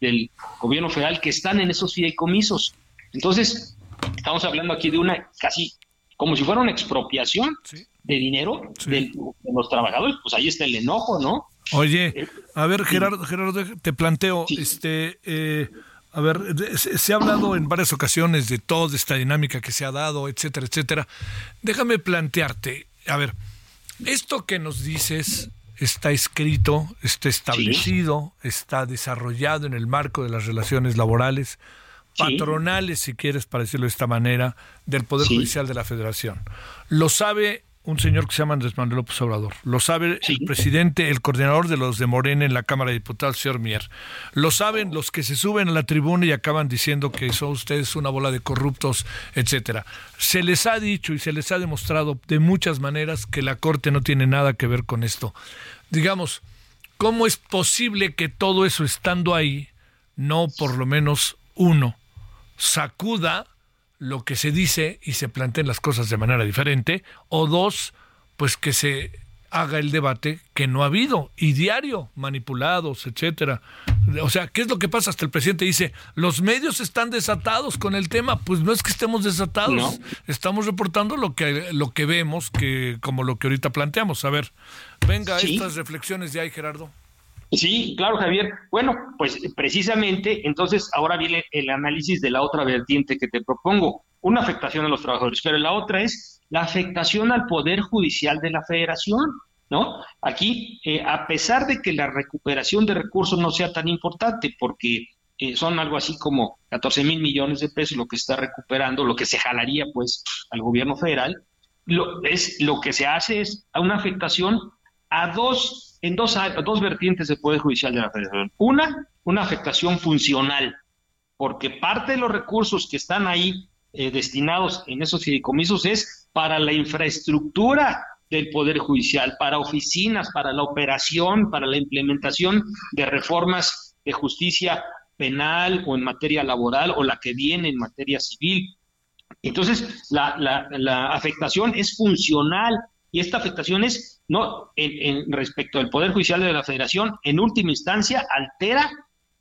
[SPEAKER 7] del, gobierno federal que están en esos fideicomisos. Entonces, estamos hablando aquí de una casi como si fuera una expropiación de dinero de, los trabajadores, pues ahí está el enojo, ¿no?
[SPEAKER 1] Oye, eh, a ver, Gerardo, Gerardo te planteo, este, eh, a ver, se, se, ha hablado en varias ocasiones de toda esta dinámica que se ha dado, etcétera, etcétera. Déjame plantearte, a ver, esto que nos dices está escrito, está establecido, está desarrollado en el marco de las relaciones laborales, patronales, si quieres, para decirlo de esta manera, del Poder Judicial de la Federación. Lo sabe un señor que se llama Andrés Manuel López Obrador. Lo sabe el presidente, el coordinador de los de Morena en la Cámara de Diputados, señor Mier. Lo saben los que se suben a la tribuna y acaban diciendo que son ustedes una bola de corruptos, etcétera. Se les ha dicho y se les ha demostrado de muchas maneras que la Corte no tiene nada que ver con esto. Digamos, ¿cómo es posible que todo eso estando ahí, no por lo menos uno, sacuda lo que se dice y se planteen las cosas de manera diferente, o dos, pues que se haga el debate que no ha habido y diario manipulados, etcétera. O sea, ¿qué es lo que pasa? Hasta el presidente dice, los medios están desatados con el tema, pues no es que estemos desatados, estamos reportando lo que lo que vemos, que como lo que ahorita planteamos. A ver, venga estas reflexiones de ahí, Gerardo.
[SPEAKER 7] Sí, claro, Javier. Bueno, pues precisamente entonces ahora viene el análisis de la otra vertiente que te propongo, una afectación a los trabajadores, pero la otra es la afectación al Poder Judicial de la Federación, ¿no? Aquí, eh, a pesar de que la recuperación de recursos no sea tan importante, porque eh, son algo así como 14 mil millones de pesos lo que está recuperando, lo que se jalaría pues al gobierno federal, lo, es, lo que se hace es una afectación a dos, en dos, dos vertientes del Poder Judicial de la Federación. Una, una afectación funcional, porque parte de los recursos que están ahí eh, destinados en esos fideicomisos es para la infraestructura del Poder Judicial, para oficinas, para la operación, para la implementación de reformas de justicia penal o en materia laboral o la que viene en materia civil. Entonces, la, la afectación es funcional y esta afectación es no en, respecto al Poder Judicial de la Federación, en última instancia altera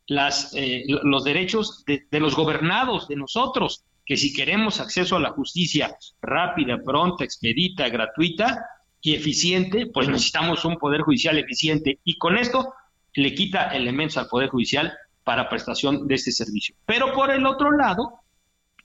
[SPEAKER 7] las, eh, los derechos de, los gobernados, de nosotros, que si queremos acceso a la justicia rápida, pronta, expedita, gratuita y eficiente, pues necesitamos un Poder Judicial eficiente. Y con esto le quita elementos al Poder Judicial para prestación de este servicio. Pero por el otro lado,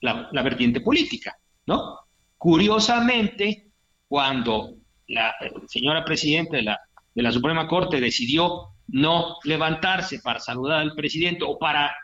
[SPEAKER 7] la, la vertiente política, ¿no? Curiosamente, cuando la señora presidenta de la, de la Suprema Corte decidió no levantarse para saludar al presidente o para,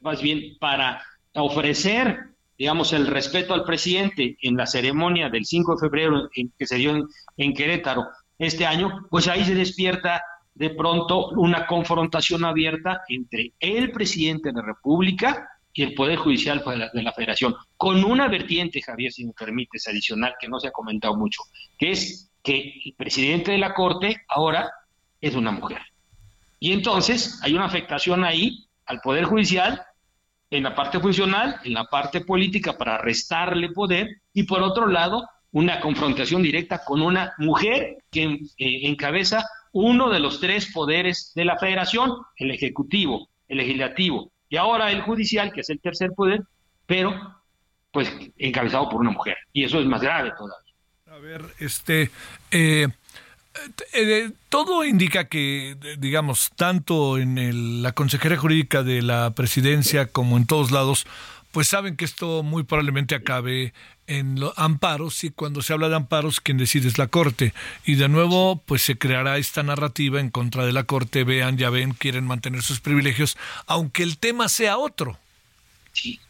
[SPEAKER 7] más bien, para ofrecer, digamos, el respeto al presidente en la ceremonia del 5 de febrero que se dio en, en Querétaro este año, pues ahí se despierta de pronto una confrontación abierta entre el presidente de la República y el Poder Judicial de la, Federación, con una vertiente, Javier, si me permites, adicional, que no se ha comentado mucho, que es que el presidente de la Corte ahora es una mujer. Y entonces hay una afectación ahí al Poder Judicial, en la parte funcional, en la parte política para restarle poder, y por otro lado, una confrontación directa con una mujer que eh, encabeza uno de los tres poderes de la federación, el ejecutivo, el legislativo, y ahora el judicial, que es el tercer poder, pero pues encabezado por una mujer. Y eso es más grave todavía.
[SPEAKER 1] A ver, este, eh, eh, todo indica que, digamos, tanto en la Consejería Jurídica de la Presidencia como en todos lados, pues saben que esto muy probablemente acabe en los amparos y cuando se habla de amparos quien decide es la Corte. Y de nuevo pues se creará esta narrativa en contra de la Corte, vean, ya ven, quieren mantener sus privilegios, aunque el tema sea otro.
[SPEAKER 7] Sí,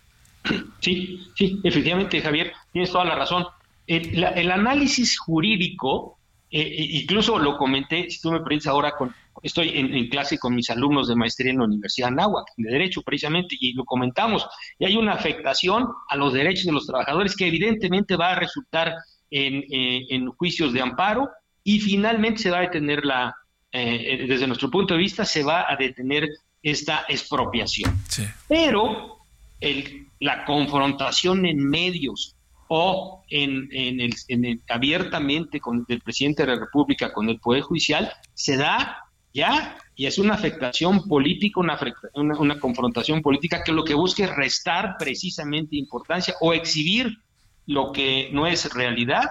[SPEAKER 7] sí, sí, efectivamente Javier, tienes toda la razón. El, análisis jurídico, eh, eh, incluso lo comenté, si tú me permites ahora, con, estoy en, clase con mis alumnos de maestría en la Universidad de Anáhuac, de Derecho precisamente, y lo comentamos, y hay una afectación a los derechos de los trabajadores que evidentemente va a resultar en, eh, en juicios de amparo y finalmente se va a detener la, desde nuestro punto de vista, se va a detener esta expropiación. Pero el, la confrontación en medios o en, en, el, en el, abiertamente con el presidente de la República, con el Poder Judicial, se da ya y es una afectación política, una, una, confrontación política que lo que busca es restar precisamente importancia o exhibir lo que no es realidad,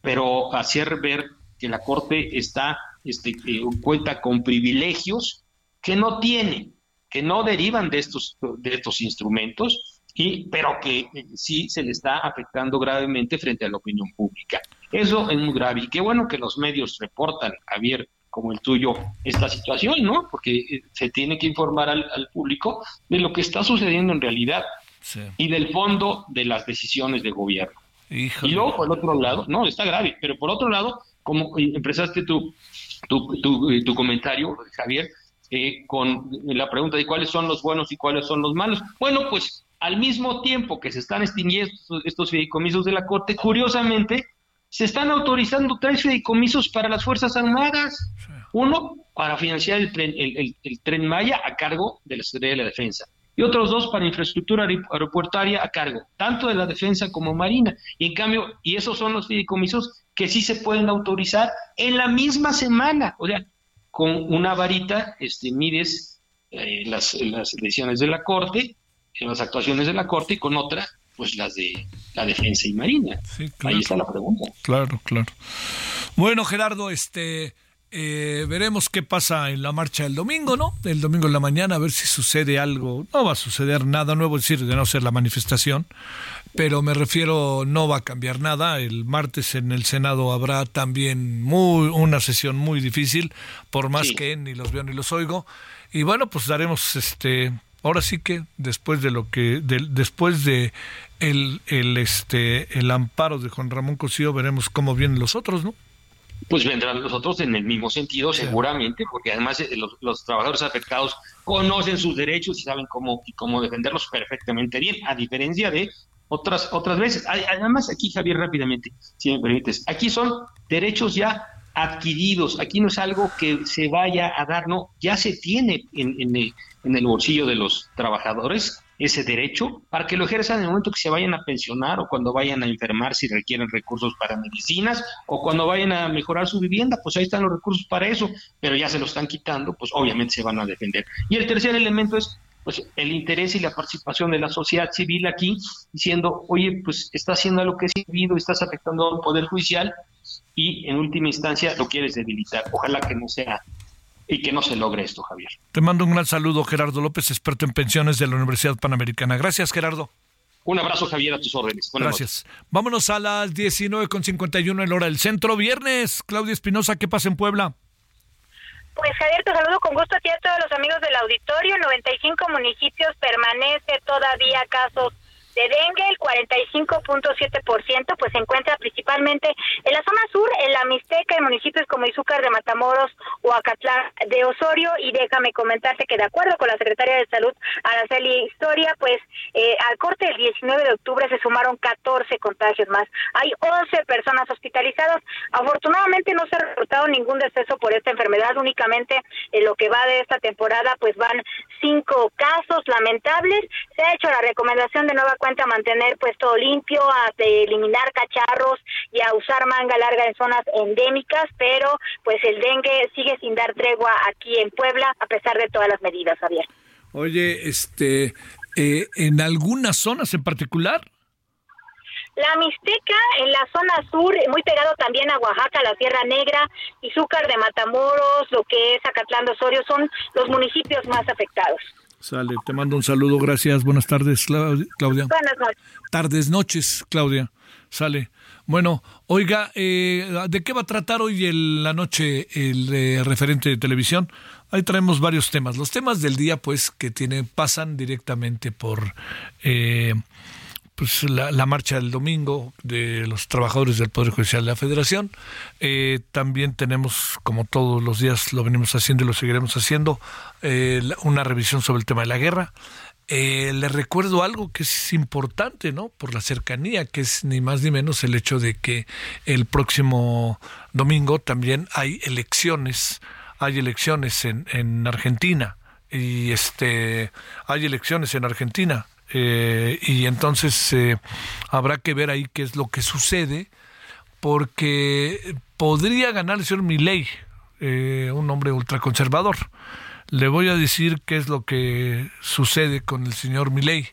[SPEAKER 7] pero hacer ver que la Corte está, este, eh, cuenta con privilegios que no tiene, que no derivan de estos, de estos instrumentos y, pero que eh, sí se le está afectando gravemente frente a la opinión pública. Eso es muy grave y qué bueno que los medios reportan, Javier, como el tuyo, esta situación, ¿no? Porque eh, se tiene que informar al, público de lo que está sucediendo en realidad y del fondo de las decisiones de gobierno. Y luego, por otro lado, no, está grave, pero por otro lado, como empezaste tu, tu, tu, eh, tu comentario, Javier, con la pregunta de cuáles son los buenos y cuáles son los malos. Bueno, pues al mismo tiempo que se están extinguiendo estos fideicomisos de la Corte, curiosamente, se están autorizando tres fideicomisos para las Fuerzas Armadas. Uno, para financiar el tren, el, tren Maya a cargo de la Secretaría de la Defensa y otros dos para infraestructura aeropuertaria a cargo, tanto de la defensa como marina. Y en cambio, y esos son los fideicomisos que sí se pueden autorizar en la misma semana. O sea, con una varita este, mides eh, las, las decisiones de la Corte, las actuaciones de la Corte, y con otra, pues las de la defensa y marina. Ahí está la pregunta.
[SPEAKER 1] Claro, claro. Bueno, Gerardo, este eh, veremos qué pasa en la marcha del domingo, ¿no? El domingo en la mañana, a ver si sucede algo. No va a suceder nada nuevo, es decir, de no ser la manifestación, pero me refiero, no va a cambiar nada. El martes en el Senado habrá también muy, una sesión muy difícil, por más que ni los veo ni los oigo. Y bueno, pues daremos este. Ahora sí que después de lo que después de el, el este el amparo de Juan Ramón Cosío veremos cómo vienen los otros, ¿no?
[SPEAKER 7] pues vendrán los otros en el mismo sentido, seguramente, porque además eh, los, trabajadores afectados conocen sus derechos y saben cómo, y cómo defenderlos perfectamente bien, a diferencia de otras, otras veces. Además, aquí, Javier, rápidamente, si me permites, aquí son derechos ya adquiridos, aquí no es algo que se vaya a dar, no, ya se tiene en, en el bolsillo de los trabajadores ese derecho para que lo ejerzan en el momento que se vayan a pensionar o cuando vayan a enfermar si requieren recursos para medicinas o cuando vayan a mejorar su vivienda, pues ahí están los recursos para eso, pero ya se lo están quitando, pues obviamente se van a defender. Y el tercer elemento es pues el interés y la participación de la sociedad civil aquí, diciendo, oye, pues está haciendo algo que es indebido, estás afectando al Poder Judicial y en última instancia lo quieres debilitar. Ojalá que no sea y que no se logre esto, Javier.
[SPEAKER 1] Te mando un gran saludo, Gerardo López, experto en pensiones de la Universidad Panamericana. Gracias, Gerardo.
[SPEAKER 7] Un abrazo, Javier, a tus órdenes.
[SPEAKER 1] Gracias. Vámonos a las 19.51 en hora del centro. Viernes, Claudia Espinosa, ¿qué pasa en Puebla?
[SPEAKER 8] Pues Javier, te saludo con gusto a ti a todos los amigos del auditorio. 95 municipios permanece todavía casos de dengue, el 45.7%, pues se encuentra principalmente en la zona sur, en la Mixteca, en municipios como Izúcar de Matamoros o Acatlán de Osorio. Y déjame comentarte que de acuerdo con la Secretaria de Salud, Araceli Historia, pues eh, al corte del 19 de octubre se sumaron 14 contagios más. Hay 11 personas hospitalizadas. Afortunadamente no se ha reportado ningún deceso por esta enfermedad, únicamente en lo que va de esta temporada, pues van cinco casos lamentables. Se ha hecho la recomendación de nueva cuenta mantener pues todo limpio, a eliminar cacharros y a usar manga larga en zonas endémicas, pero pues el dengue sigue sin dar tregua aquí en Puebla a pesar de todas las medidas, Javier.
[SPEAKER 1] Oye, este, eh, ¿en algunas zonas en particular?
[SPEAKER 8] La Mixteca en la zona sur, muy pegado también a Oaxaca, la Sierra Negra, Izúcar de Matamoros, lo que es Acatlán de Osorio, son los municipios más afectados.
[SPEAKER 1] Sale, te mando un saludo, gracias. Buenas tardes, Claudia.
[SPEAKER 8] Buenas noches.
[SPEAKER 1] Tardes, noches, Claudia. Sale. Bueno, oiga, eh, ¿de qué va a tratar hoy el, la noche el eh, referente de televisión? Ahí traemos varios temas. Los temas del día, pues, que tiene, pasan directamente por eh, pues, la, marcha del domingo de los trabajadores del Poder Judicial de la Federación. Eh, también tenemos, como todos los días lo venimos haciendo y lo seguiremos haciendo, eh, una revisión sobre el tema de la guerra. Eh, le recuerdo algo que es importante, ¿no? Por la cercanía, que es ni más ni menos el hecho de que el próximo domingo también hay elecciones, hay elecciones en, en Argentina y este hay elecciones en Argentina eh, y entonces eh, habrá que ver ahí qué es lo que sucede, porque podría ganar el señor Milley, eh, un hombre ultraconservador. Le voy a decir qué es lo que sucede con el señor Milley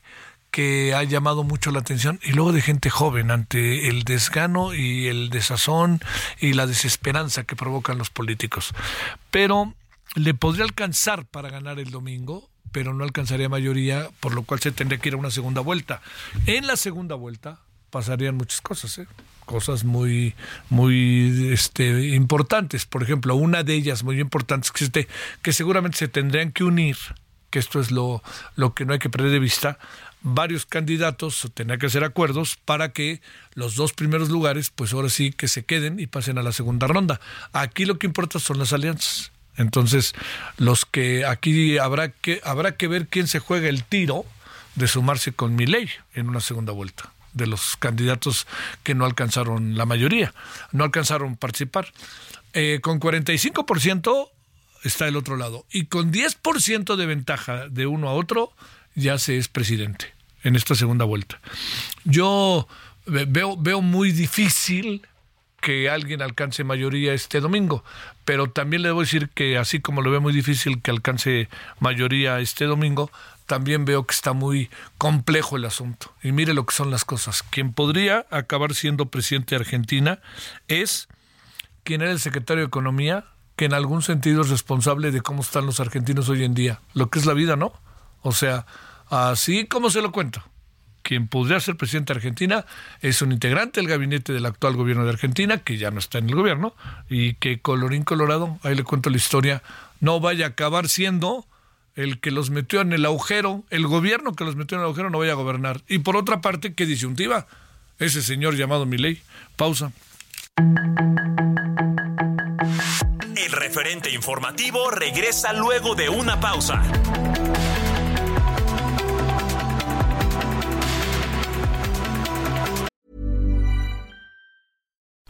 [SPEAKER 1] que ha llamado mucho la atención y luego de gente joven ante el desgano y el desazón y la desesperanza que provocan los políticos. Pero le podría alcanzar para ganar el domingo pero no alcanzaría mayoría, por lo cual se tendría que ir a una segunda vuelta. En la segunda vuelta pasarían muchas cosas, ¿eh? cosas muy, muy este, importantes. Por ejemplo, una de ellas muy importante que, este, que seguramente se tendrían que unir, que esto es lo, lo que no hay que perder de vista, varios candidatos tendrían que hacer acuerdos para que los dos primeros lugares, pues ahora sí que se queden y pasen a la segunda ronda. Aquí lo que importa son las alianzas. Entonces, los que aquí habrá que habrá que ver quién se juega el tiro de sumarse con mi ley en una segunda vuelta de los candidatos que no alcanzaron la mayoría, no alcanzaron participar. eh, con 45% está el otro lado. Y con 10% de ventaja de uno a otro, ya se es presidente en esta segunda vuelta. Yo veo, veo muy difícil que alguien alcance mayoría este domingo, pero también le debo decir que así como lo veo muy difícil que alcance mayoría este domingo, también veo que está muy complejo el asunto. Y mire lo que son las cosas. Quien podría acabar siendo presidente de Argentina es quien era el secretario de Economía, que en algún sentido es responsable de cómo están los argentinos hoy en día, lo que es la vida, ¿no? O sea, así como se lo cuento. Quien podría ser presidente de Argentina es un integrante del gabinete del actual gobierno de Argentina, que ya no está en el gobierno, y que colorín colorado, ahí le cuento la historia, no vaya a acabar siendo el que los metió en el agujero, el gobierno que los metió en el agujero no vaya a gobernar. Y por otra parte, qué disyuntiva, ese señor llamado Milei. Pausa.
[SPEAKER 3] El referente informativo regresa luego de una pausa.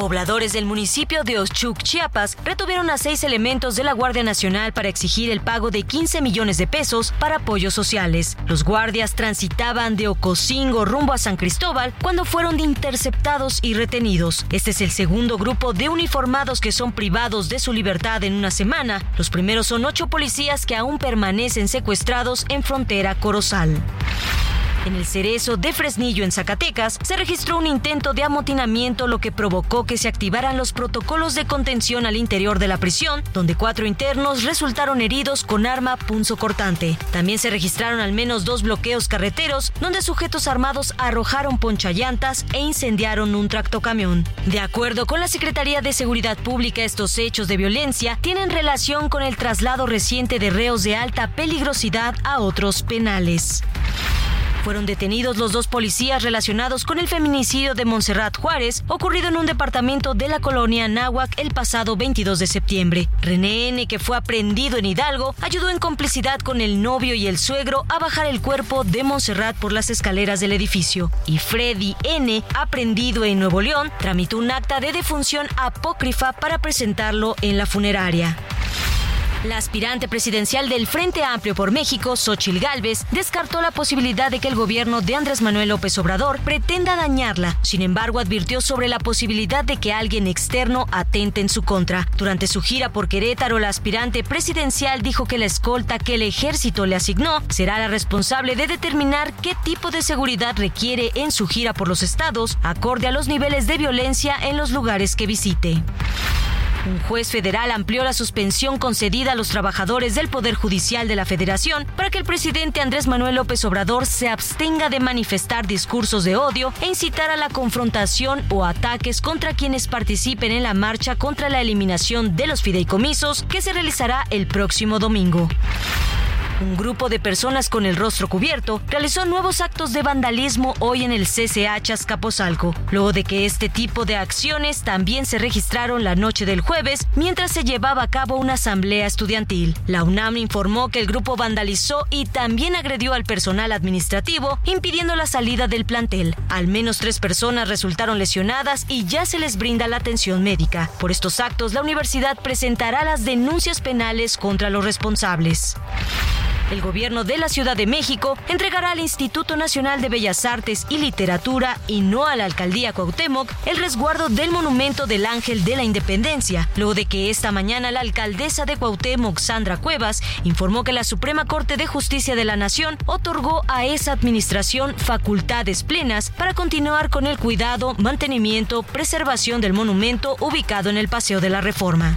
[SPEAKER 9] Pobladores del municipio de Ochuc, Chiapas, retuvieron a seis elementos de la Guardia Nacional para exigir el pago de 15 millones de pesos para apoyos sociales. Los guardias transitaban de Ocosingo rumbo a San Cristóbal cuando fueron interceptados y retenidos. Este es el segundo grupo de uniformados que son privados de su libertad en una semana. Los primeros son ocho policías que aún permanecen secuestrados en frontera Corozal. En el cerezo de Fresnillo, en Zacatecas, se registró un intento de amotinamiento, lo que provocó que se activaran los protocolos de contención al interior de la prisión, donde cuatro internos resultaron heridos con arma punzocortante. También se registraron al menos dos bloqueos carreteros, donde sujetos armados arrojaron ponchallantas e incendiaron un tractocamión. De acuerdo con la Secretaría de Seguridad Pública, estos hechos de violencia tienen relación con el traslado reciente de reos de alta peligrosidad a otros penales. Fueron detenidos los dos policías relacionados con el feminicidio de Montserrat Juárez, ocurrido en un departamento de la colonia Náhuac el pasado 22 de septiembre. René N., que fue aprendido en Hidalgo, ayudó en complicidad con el novio y el suegro a bajar el cuerpo de Montserrat por las escaleras del edificio. Y Freddy N., aprendido en Nuevo León, tramitó un acta de defunción apócrifa para presentarlo en la funeraria. La aspirante presidencial del Frente Amplio por México, Xochil Gálvez, descartó la posibilidad de que el gobierno de Andrés Manuel López Obrador pretenda dañarla. Sin embargo, advirtió sobre la posibilidad de que alguien externo atente en su contra. Durante su gira por Querétaro, la aspirante presidencial dijo que la escolta que el ejército le asignó será la responsable de determinar qué tipo de seguridad requiere en su gira por los estados, acorde a los niveles de violencia en los lugares que visite. Un juez federal amplió la suspensión concedida a los trabajadores del Poder Judicial de la Federación para que el presidente Andrés Manuel López Obrador se abstenga de manifestar discursos de odio e incitar a la confrontación o ataques contra quienes participen en la marcha contra la eliminación de los fideicomisos que se realizará el próximo domingo. Un grupo de personas con el rostro cubierto realizó nuevos actos de vandalismo hoy en el CCH Azcapotzalco, luego de que este tipo de acciones también se registraron la noche del jueves mientras se llevaba a cabo una asamblea estudiantil. La UNAM informó que el grupo vandalizó y también agredió al personal administrativo, impidiendo la salida del plantel. Al menos tres personas resultaron lesionadas y ya se les brinda la atención médica. Por estos actos, la universidad presentará las denuncias penales contra los responsables. El gobierno de la Ciudad de México entregará al Instituto Nacional de Bellas Artes y Literatura y no a la Alcaldía Cuauhtémoc el resguardo del monumento del Ángel de la Independencia, luego de que esta mañana la alcaldesa de Cuauhtémoc, Sandra Cuevas, informó que la Suprema Corte de Justicia de la Nación otorgó a esa administración facultades plenas para continuar con el cuidado, mantenimiento, preservación del monumento ubicado en el Paseo de la Reforma.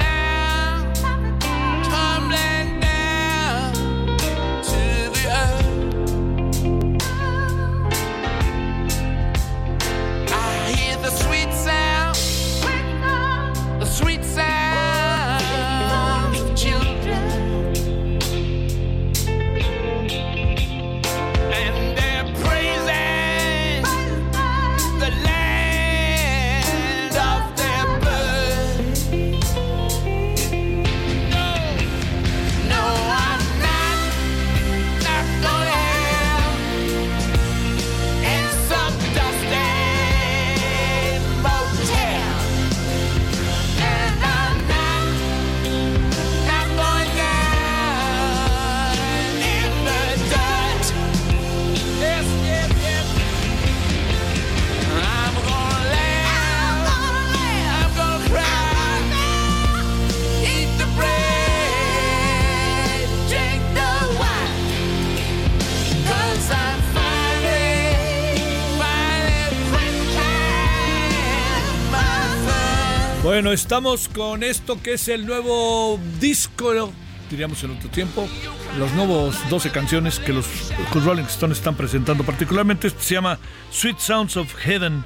[SPEAKER 1] Bueno, estamos con esto que es el nuevo disco, diríamos en otro tiempo, los nuevos 12 canciones que los Rolling Stones están presentando, particularmente este se llama Sweet Sounds of Heaven,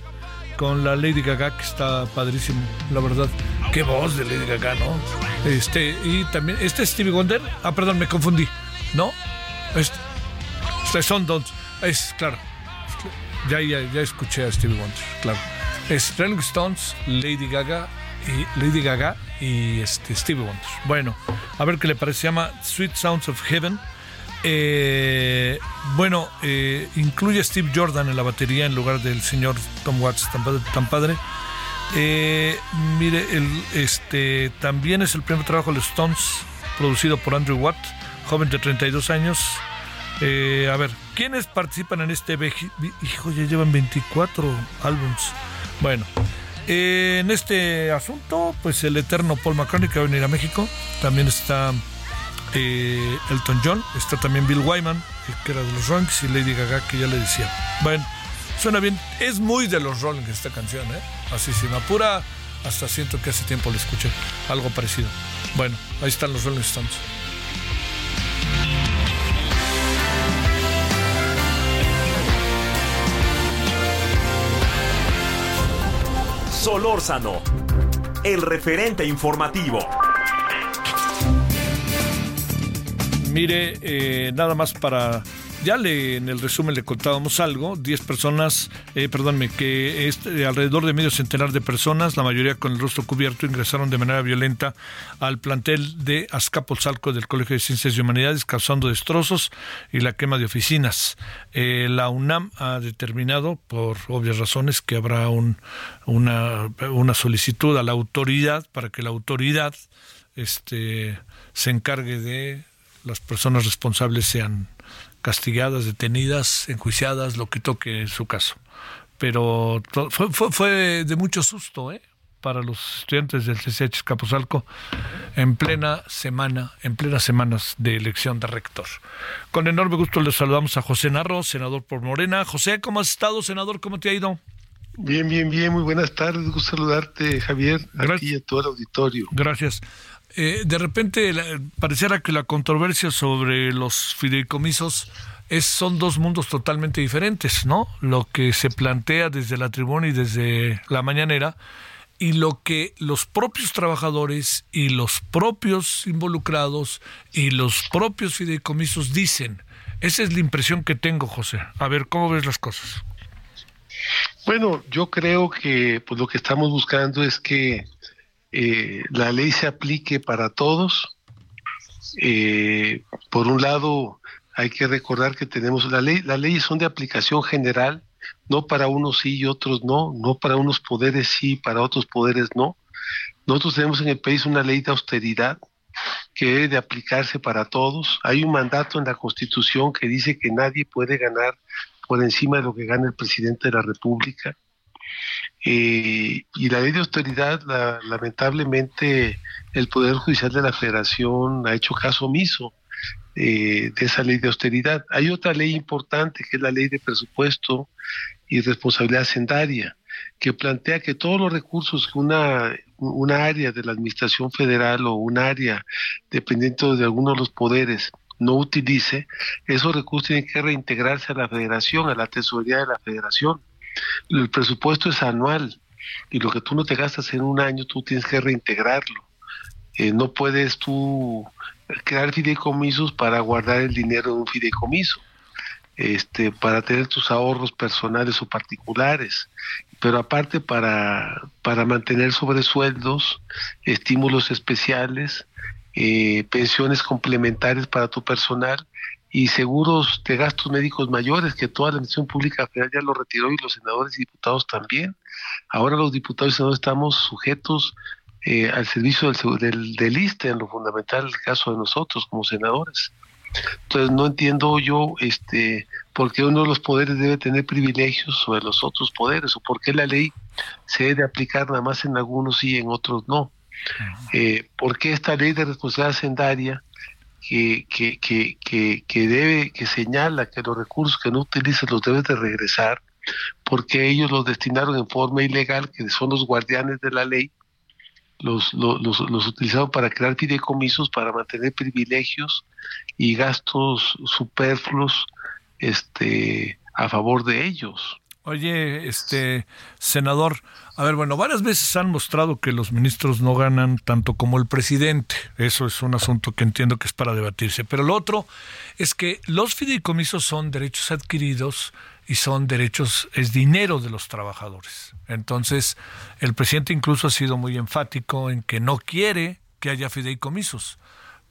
[SPEAKER 1] con la Lady Gaga, que está padrísimo, la verdad. Qué voz de Lady Gaga, ¿no? Este, y también, este es Stevie Wonder, ah, perdón, me confundí, ¿no? Este, este son es claro, ya, ya, ya escuché a Stevie Wonder, claro. Es Rolling Stones, Lady Gaga Lady Gaga y este Stevie Wonder. Bueno, a ver qué le parece. Se llama Sweet Sounds of Heaven. Eh, bueno, eh, incluye a Steve Jordan en la batería en lugar del señor Tom Watts, tan padre. tan padre. Eh, mire, el, este también es el primer trabajo de los Stones producido por Andrew Watt, joven de 32 años. A ver, ¿quiénes participan en este? Hijo, ya llevan 24 álbums. Bueno, en este asunto, pues el eterno Paul McCartney que va a venir a México. También está eh, Elton John, está también Bill Wyman, que era de los Rolling, y Lady Gaga, que ya le decía. Bueno, suena bien. Es muy de los Rolling esta canción, ¿eh? Así me apura. Hasta siento que hace tiempo le escuché algo parecido. Bueno, ahí están los Rolling Stones.
[SPEAKER 3] Solórzano, el referente informativo.
[SPEAKER 1] Mire, eh, nada más para... Ya le, en el resumen le contábamos algo, 10 personas, eh, perdónme, que es, eh, alrededor de medio centenar de personas, la mayoría con el rostro cubierto, ingresaron de manera violenta al plantel de Azcapotzalco del Colegio de Ciencias y Humanidades, causando destrozos y la quema de oficinas. Eh, la UNAM ha determinado, por obvias razones, que habrá un, una, una solicitud a la autoridad para que la autoridad este, se encargue de las personas responsables sean castigadas, detenidas, enjuiciadas, lo que toque en su caso. Pero fue, fue, fue de mucho susto, ¿eh? Para los estudiantes del CCH Capozalco en plena semana, en plenas semanas de elección de rector. Con enorme gusto les saludamos a José Narro, senador por Morena. José, ¿cómo has estado, senador? ¿Cómo te ha ido?
[SPEAKER 10] Bien, bien, bien, muy buenas tardes. Gusto saludarte, Javier, aquí y a todo el auditorio.
[SPEAKER 1] Gracias. Eh, de repente pareciera que la controversia sobre los fideicomisos es, son dos mundos totalmente diferentes, ¿no? Lo que se plantea desde la tribuna y desde la mañanera y lo que los propios trabajadores y los propios involucrados y los propios fideicomisos dicen. Esa es la impresión que tengo, José. A ver, ¿cómo ves las cosas?
[SPEAKER 10] Bueno, yo creo que pues, lo que estamos buscando es que eh, la ley se aplique para todos. Eh, por un lado, hay que recordar que tenemos la ley, las leyes son de aplicación general, no para unos sí y otros no, no para unos poderes sí, para otros poderes no. Nosotros tenemos en el país una ley de austeridad que debe de aplicarse para todos. Hay un mandato en la Constitución que dice que nadie puede ganar por encima de lo que gana el presidente de la República. Eh, y la ley de austeridad, lamentablemente, el Poder Judicial de la Federación ha hecho caso omiso eh, de esa ley de austeridad. Hay otra ley importante que es la ley de presupuesto y responsabilidad hacendaria, que plantea que todos los recursos que una, una área de la Administración Federal o un área dependiente de alguno de los poderes no utilice, esos recursos tienen que reintegrarse a la federación, a la tesorería de la federación. El presupuesto es anual y lo que tú no te gastas en un año, tú tienes que reintegrarlo. Eh, no puedes tú crear fideicomisos para guardar el dinero en un fideicomiso, este, para tener tus ahorros personales o particulares, pero aparte para, para mantener sobresueldos, estímulos especiales, eh, pensiones complementarias para tu personal y seguros de gastos médicos mayores que toda la administración pública federal ya lo retiró y los senadores y diputados también. Ahora los diputados y senadores estamos sujetos eh, al servicio del, del, del ISTE en lo fundamental, el caso de nosotros como senadores. Entonces no entiendo yo este por qué uno de los poderes debe tener privilegios sobre los otros poderes o por qué la ley se debe aplicar nada más en algunos y en otros no. Eh, ¿Por qué esta ley de responsabilidad hacendaria que, que, que, que, debe, que señala que los recursos que no utilizan los debes de regresar, porque ellos los destinaron en forma ilegal, que son los guardianes de la ley, los, los, los, utilizaron para crear fideicomisos, para mantener privilegios y gastos superfluos este, a favor de ellos.
[SPEAKER 1] Oye, este senador, a ver, bueno, varias veces han mostrado que los ministros no ganan tanto como el presidente. Eso es un asunto que entiendo que es para debatirse. Pero lo otro es que los fideicomisos son derechos adquiridos y son derechos, es dinero de los trabajadores. Entonces, el presidente incluso ha sido muy enfático en que no quiere que haya fideicomisos,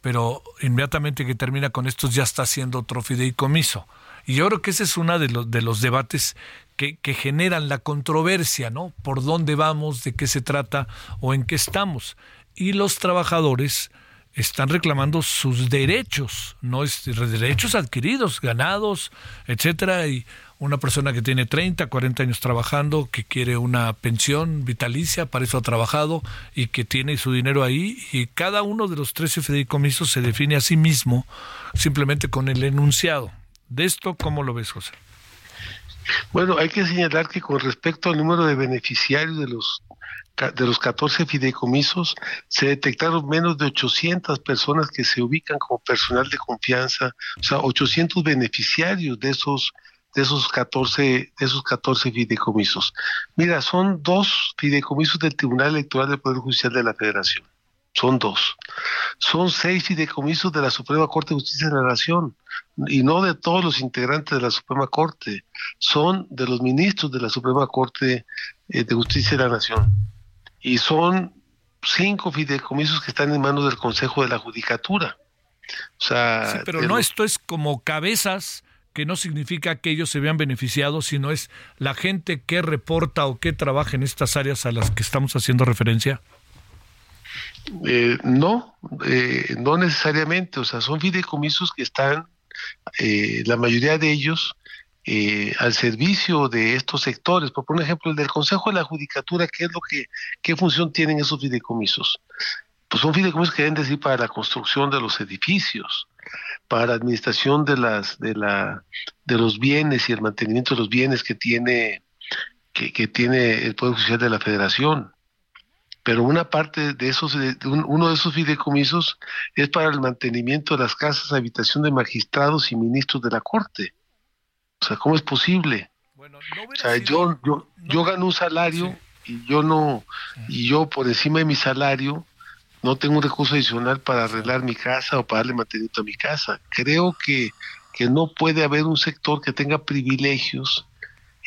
[SPEAKER 1] pero inmediatamente que termina con estos ya está haciendo otro fideicomiso. Y yo creo que ese es uno de los, de los debates que, que, generan la controversia, ¿no? Por dónde vamos, de qué se trata o en qué estamos. Y los trabajadores están reclamando sus derechos, no es derechos adquiridos, ganados, etcétera, y una persona que tiene 30, 40 años trabajando, que quiere una pensión vitalicia, para eso ha trabajado y que tiene su dinero ahí y cada uno de los 13 fideicomisos se define a sí mismo simplemente con el enunciado. De esto, ¿cómo lo ves, José?
[SPEAKER 10] Bueno, hay que señalar que con respecto al número de beneficiarios de los de los 14 fideicomisos, se detectaron menos de 800 personas que se ubican como personal de confianza, o sea, 800 beneficiarios de esos de esos 14 de esos 14 fideicomisos. Mira, son dos fideicomisos del Tribunal Electoral del Poder Judicial de la Federación. Son dos. Son seis fideicomisos de la Suprema Corte de Justicia de la Nación y no de todos los integrantes de la Suprema Corte, son de los ministros de la Suprema Corte eh, de Justicia de la Nación. Y son cinco fideicomisos que están en manos del Consejo de la Judicatura. O sea,
[SPEAKER 1] sí, pero no esto es como cabezas que no significa que ellos se vean beneficiados, sino es la gente que reporta o que trabaja en estas áreas a las que estamos haciendo referencia.
[SPEAKER 10] Eh, no, eh, no necesariamente, o sea, son fideicomisos que están, eh, la mayoría de ellos, eh, al servicio de estos sectores. Por un ejemplo, el del Consejo de la Judicatura, ¿qué es lo que, qué función tienen esos fideicomisos? Pues son fideicomisos que deben decir para la construcción de los edificios, para la administración de las, de la, de los bienes y el mantenimiento de los bienes que tiene, que, que tiene el Poder Judicial de la Federación pero una parte de esos, uno de esos fideicomisos es para el mantenimiento de las casas de habitación de magistrados y ministros de la Corte. O sea, ¿cómo es posible? o sea, yo, yo, yo gano un salario y yo no, y yo por encima de mi salario no tengo un recurso adicional para arreglar mi casa o para darle mantenimiento a mi casa. Creo que, que no puede haber un sector que tenga privilegios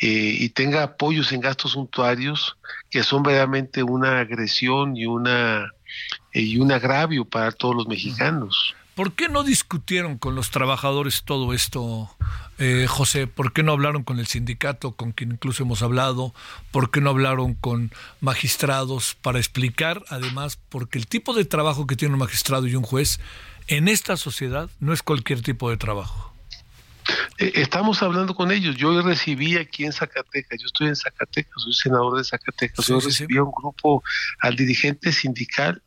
[SPEAKER 10] eh, y tenga apoyos en gastos suntuarios que son verdaderamente una agresión y una y un agravio para todos los mexicanos.
[SPEAKER 1] ¿Por qué no discutieron con los trabajadores todo esto, eh, José? ¿Por qué no hablaron con el sindicato, con quien incluso hemos hablado? ¿Por qué no hablaron con magistrados para explicar, además, porque el tipo de trabajo que tiene un magistrado y un juez en esta sociedad no es cualquier tipo de trabajo?
[SPEAKER 10] Eh, Estamos hablando con ellos. Yo recibí aquí en Zacatecas, yo estoy en Zacatecas, soy senador de Zacatecas.
[SPEAKER 1] Sí,
[SPEAKER 10] yo
[SPEAKER 1] sí.
[SPEAKER 10] recibí a un grupo, al dirigente sindical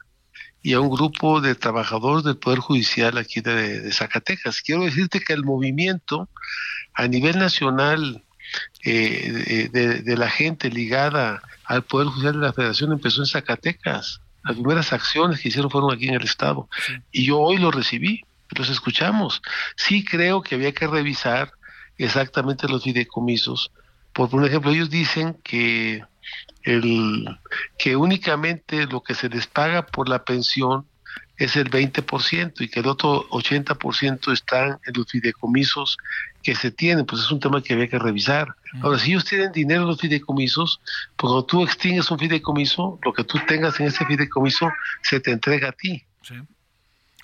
[SPEAKER 10] y a un grupo de trabajadores del Poder Judicial aquí de, de Zacatecas. Quiero decirte que el movimiento a nivel nacional eh, de, de- de la gente ligada al Poder Judicial de la Federación empezó en Zacatecas. Las primeras acciones que hicieron fueron aquí en el Estado. Y yo hoy los recibí, los escuchamos. Sí creo que había que revisar exactamente los fideicomisos. Por, por ejemplo, ellos dicen que el que únicamente lo que se les paga por la pensión es el 20% y que el otro 80% están en los fideicomisos que se tienen, pues es un tema que había que revisar. Ahora, si ellos tienen dinero en los fideicomisos, pues cuando tú extingues un fideicomiso, lo que tú tengas en ese fideicomiso se te entrega a ti.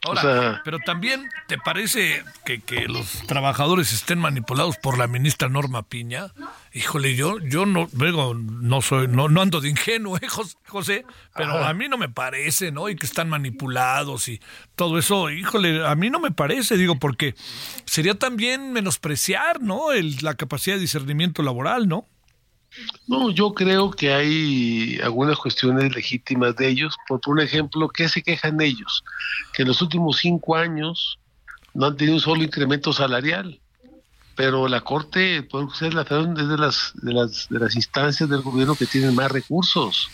[SPEAKER 1] Ahora,
[SPEAKER 10] O sea-
[SPEAKER 1] pero también, ¿te parece que, que los trabajadores estén manipulados por la ministra Norma Piña? Híjole, yo, yo no, luego no soy, no, no ando de ingenuo, ¿eh, Jos- José, pero
[SPEAKER 10] Ajá.
[SPEAKER 1] a mí no me parece, ¿no? Y que están manipulados y todo eso, híjole, a mí no me parece, digo, porque sería también menospreciar, ¿no? El, la capacidad de discernimiento laboral, ¿no?
[SPEAKER 10] No, yo creo que hay algunas cuestiones legítimas de ellos. Por, por un ejemplo, ¿qué se quejan ellos? Que en los últimos cinco años no han tenido un solo incremento salarial. Pero la Corte, el Poder Judicial de la Federación es de las, de, las, de las instancias del gobierno que tienen más recursos.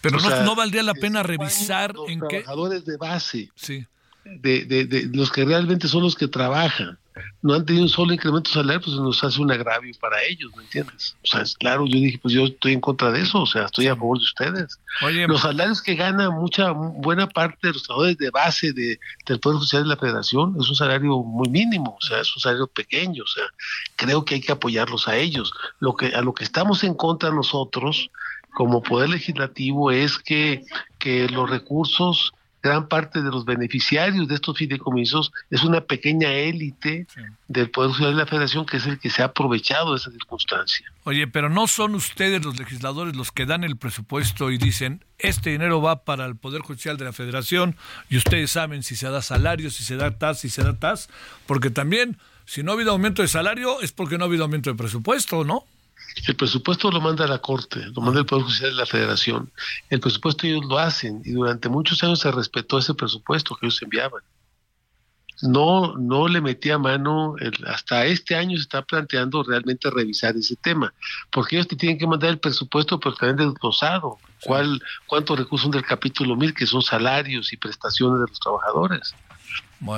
[SPEAKER 1] Pero
[SPEAKER 10] O
[SPEAKER 1] no,
[SPEAKER 10] sea,
[SPEAKER 1] no valdría la pena revisar
[SPEAKER 10] los
[SPEAKER 1] en qué...
[SPEAKER 10] trabajadores de base,
[SPEAKER 1] Sí.
[SPEAKER 10] de, de, de los que realmente son los que trabajan, no han tenido un solo incremento salarial, pues nos hace un agravio para ellos, ¿me entiendes? O sea, es claro, yo dije, pues yo estoy en contra de eso, o sea, estoy a favor de ustedes.
[SPEAKER 1] Oye,
[SPEAKER 10] los salarios que gana mucha buena parte de los trabajadores de base de, del Poder Judicial de la Federación es un salario muy mínimo, o sea, es un salario pequeño, o sea, creo que hay que apoyarlos a ellos. Lo que a lo que estamos en contra nosotros como poder legislativo es que, que los recursos gran parte de los beneficiarios de estos fideicomisos es una pequeña élite del Poder Judicial de la Federación que es el que se ha aprovechado de esa circunstancia.
[SPEAKER 1] Oye, pero no son ustedes los legisladores los que dan el presupuesto y dicen, este dinero va para el Poder Judicial de la Federación y ustedes saben si se da salario, si se da TAS, si se da TAS, porque también, si no ha habido aumento de salario, es porque no ha habido aumento de presupuesto, ¿no?
[SPEAKER 10] El presupuesto lo manda la Corte, lo manda el Poder Judicial de la Federación. El presupuesto ellos lo hacen y durante muchos años se respetó ese presupuesto que ellos enviaban. No, no le metía mano, el- hasta este año se está planteando realmente revisar ese tema, porque ellos te tienen que mandar el presupuesto, pero también desglosado. ¿Cuál, ¿Cuántos recursos son del capítulo 1000 que son salarios y prestaciones de los trabajadores?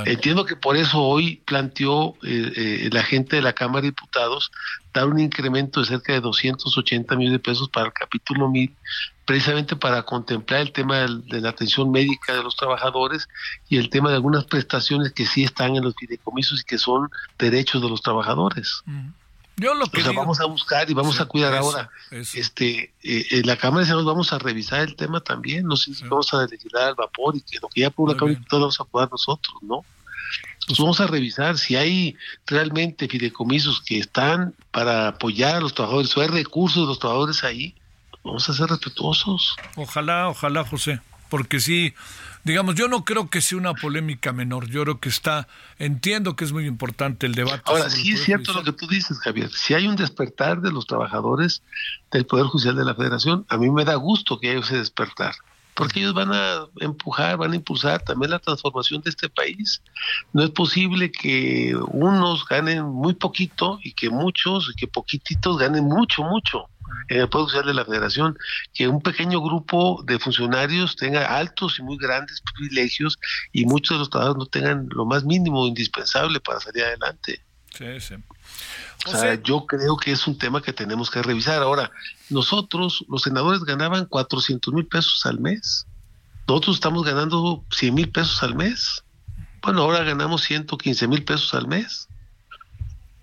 [SPEAKER 10] Entiendo que por eso hoy planteó eh, eh, la gente de la Cámara de Diputados dar un incremento de cerca de 280 millones de pesos para el capítulo 1000, precisamente para contemplar el tema del- de la atención médica de los trabajadores y el tema de algunas prestaciones que sí están en los fideicomisos y que son derechos de los trabajadores.
[SPEAKER 1] Yo lo que
[SPEAKER 10] O sea,
[SPEAKER 1] digo-
[SPEAKER 10] vamos a buscar y vamos
[SPEAKER 1] Sí,
[SPEAKER 10] a cuidar
[SPEAKER 1] eso,
[SPEAKER 10] ahora.
[SPEAKER 1] eso.
[SPEAKER 10] Este, eh, en la Cámara de Senadores vamos a revisar el tema también. No sé si vamos a legislar al vapor y que lo que ya por la Cámara de vamos a poder nosotros, ¿no? Pues vamos a revisar si hay realmente fideicomisos que están para apoyar a los trabajadores o hay recursos de los trabajadores ahí. Vamos a ser respetuosos.
[SPEAKER 1] Ojalá, ojalá, José, porque sí, digamos, yo no creo que sea una polémica menor, yo creo que está, entiendo que es muy importante el debate.
[SPEAKER 10] Ahora, sí es cierto
[SPEAKER 1] Judicial.
[SPEAKER 10] lo que tú dices, Javier. Si hay un despertar de los trabajadores del Poder Judicial de la Federación, a mí me da gusto que haya ese despertar, porque ellos van a empujar, van a impulsar también la transformación de este país. No es posible que unos ganen muy poquito y que muchos, y que poquititos ganen mucho, mucho en el Poder Judicial de la Federación, que un pequeño grupo de funcionarios tenga altos y muy grandes privilegios y muchos de los trabajadores no tengan lo más mínimo indispensable para salir adelante.
[SPEAKER 1] Sí, sí.
[SPEAKER 10] O sea, yo creo que es un tema que tenemos que revisar. Ahora, nosotros, los senadores ganaban 400 mil pesos al mes. Nosotros estamos ganando 100 mil pesos al mes. Bueno, ahora ganamos 115 mil pesos al mes.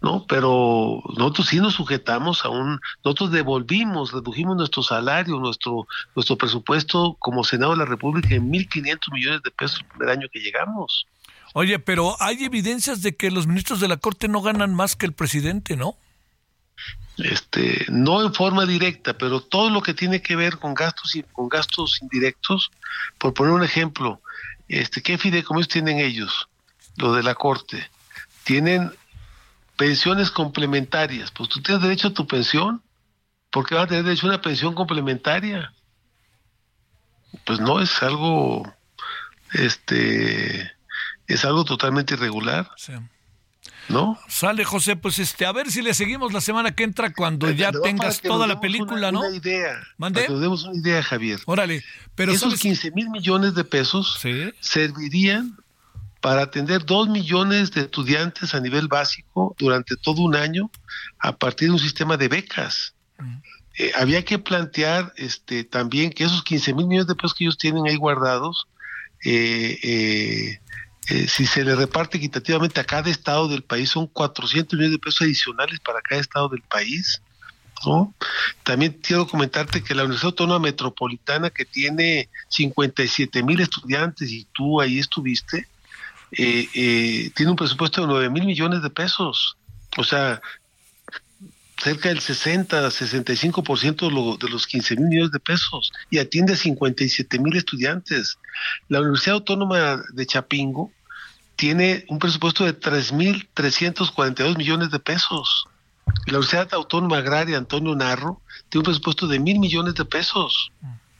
[SPEAKER 10] ¿no? Pero nosotros sí nos sujetamos a un, nosotros devolvimos, redujimos nuestro salario, nuestro, nuestro presupuesto como Senado de la República en 1.500 millones de pesos el primer año que llegamos.
[SPEAKER 1] Oye, pero hay evidencias de que los ministros de la Corte no ganan más que el presidente, ¿no?
[SPEAKER 10] Este, no en forma directa, pero todo lo que tiene que ver con gastos y con gastos indirectos, por poner un ejemplo, este, ¿qué fideicomisos tienen ellos? Lo de la Corte. Tienen pensiones complementarias. Pues tú tienes derecho a tu pensión. ¿Por qué vas a tener derecho a una pensión complementaria? Pues no, es algo, este, es algo totalmente irregular. ¿No?
[SPEAKER 1] Sale, José, pues este, a ver si le seguimos la semana que entra cuando ya tengas toda la película,
[SPEAKER 10] una,
[SPEAKER 1] ¿no?
[SPEAKER 10] Una idea.
[SPEAKER 1] ¿Mande?
[SPEAKER 10] Para que demos una idea, Javier.
[SPEAKER 1] Órale, pero
[SPEAKER 10] esos
[SPEAKER 1] ¿sabes?
[SPEAKER 10] 15 mil millones de pesos servirían para atender dos millones de estudiantes a nivel básico durante todo un año a partir de un sistema de becas. Eh, había que plantear este, también que esos 15 mil millones de pesos que ellos tienen ahí guardados, eh, eh, eh, si se le reparte equitativamente a cada estado del país, son 400 millones de pesos adicionales para cada estado del país. ¿no? También quiero comentarte que la Universidad Autónoma Metropolitana, que tiene 57 mil estudiantes y tú ahí estuviste, eh, eh, tiene un presupuesto de 9 mil millones de pesos. O sea, cerca del 60, 65% de, lo, de los 15 mil millones de pesos y atiende a 57 mil estudiantes. La Universidad Autónoma de Chapingo tiene un presupuesto de 3.342 millones de pesos. La Universidad Autónoma Agraria Antonio Narro tiene un presupuesto de mil millones de pesos.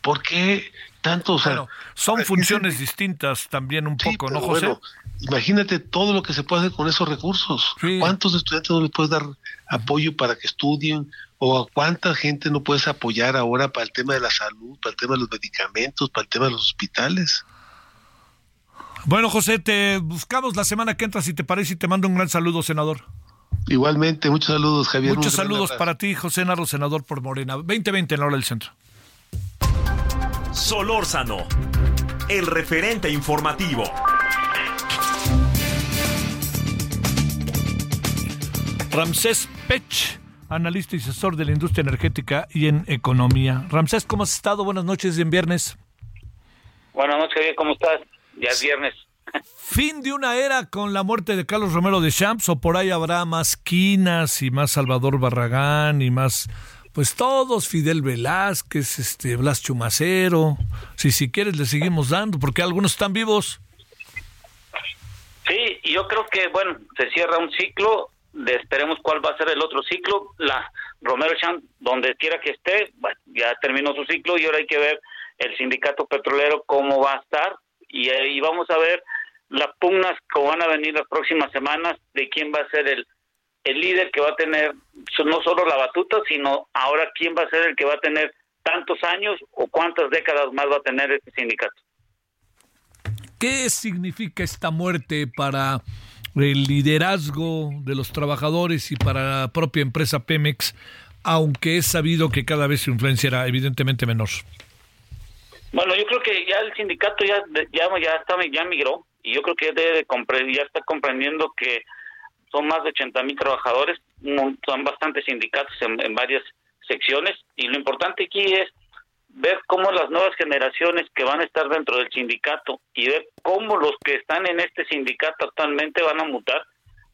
[SPEAKER 10] ¿Por qué tanto? O sea,
[SPEAKER 1] Bueno, son funciones distintas también un poco, ¿no, José?
[SPEAKER 10] bueno, imagínate todo lo que se puede hacer con esos recursos. ¿Cuántos estudiantes no les puedes dar apoyo para que estudien? ¿O a cuánta gente no puedes apoyar ahora para el tema de la salud, para el tema de los medicamentos, para el tema de los hospitales?
[SPEAKER 1] Bueno, José, te buscamos la semana que entra, si te parece, y te mando un gran saludo, senador.
[SPEAKER 10] Igualmente, muchos saludos, Javier.
[SPEAKER 1] Muchos saludos para ti, José Narro, senador por Morena. 2020 en la hora del centro.
[SPEAKER 11] Solórzano, el referente informativo.
[SPEAKER 1] Ramsés Pech, analista y asesor de la industria energética y en economía. Ramsés, ¿cómo has estado? Buenas noches y en viernes.
[SPEAKER 4] Buenas noches, ¿cómo estás? Ya es viernes.
[SPEAKER 1] Fin de una era con la muerte de Carlos Romero de Champs, o por ahí habrá más Quinas y más Salvador Barragán y más, pues todos, Fidel Velázquez, este, Blas Chumacero. Si, si quieres, le seguimos dando, porque algunos están vivos.
[SPEAKER 4] Sí, yo creo que, bueno, se cierra un ciclo, esperemos cuál va a ser el otro ciclo. La Romero Champ, donde quiera que esté, ya terminó su ciclo y ahora hay que ver el sindicato petrolero cómo va a estar y ahí vamos a ver las pugnas que van a venir las próximas semanas de quién va a ser el, el líder que va a tener no solo la batuta, sino ahora quién va a ser el que va a tener tantos años o cuántas décadas más va a tener este sindicato.
[SPEAKER 1] ¿Qué significa esta muerte para el liderazgo de los trabajadores y para la propia empresa Pemex, aunque es sabido que cada vez su influencia era evidentemente menor?
[SPEAKER 4] Bueno, yo creo que ya el sindicato ya ya ya está ya migró y yo creo que debe de ya está comprendiendo que son más de 80 mil trabajadores, son bastantes sindicatos en varias secciones y lo importante aquí es ver cómo las nuevas generaciones que van a estar dentro del sindicato y ver cómo los que están en este sindicato actualmente van a mutar,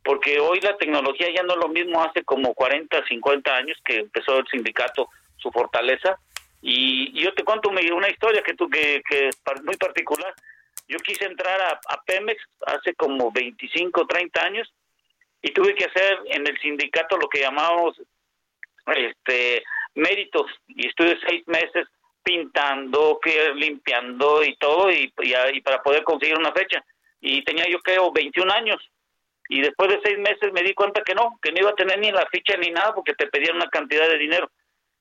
[SPEAKER 4] porque hoy la tecnología ya no es lo mismo hace como 40, 50 años que empezó el sindicato su fortaleza. Y, yo te cuento una, historia que, tú, que, que es muy particular. Yo quise entrar a, a Pemex hace como 25, 30 años y tuve que hacer en el sindicato lo que llamamos este méritos y estuve seis meses pintando, que limpiando y todo y, y, y para poder conseguir una fecha y tenía yo creo 21 años y después de seis meses me di cuenta que no, que no iba a tener ni la ficha ni nada porque te pedían una cantidad de dinero.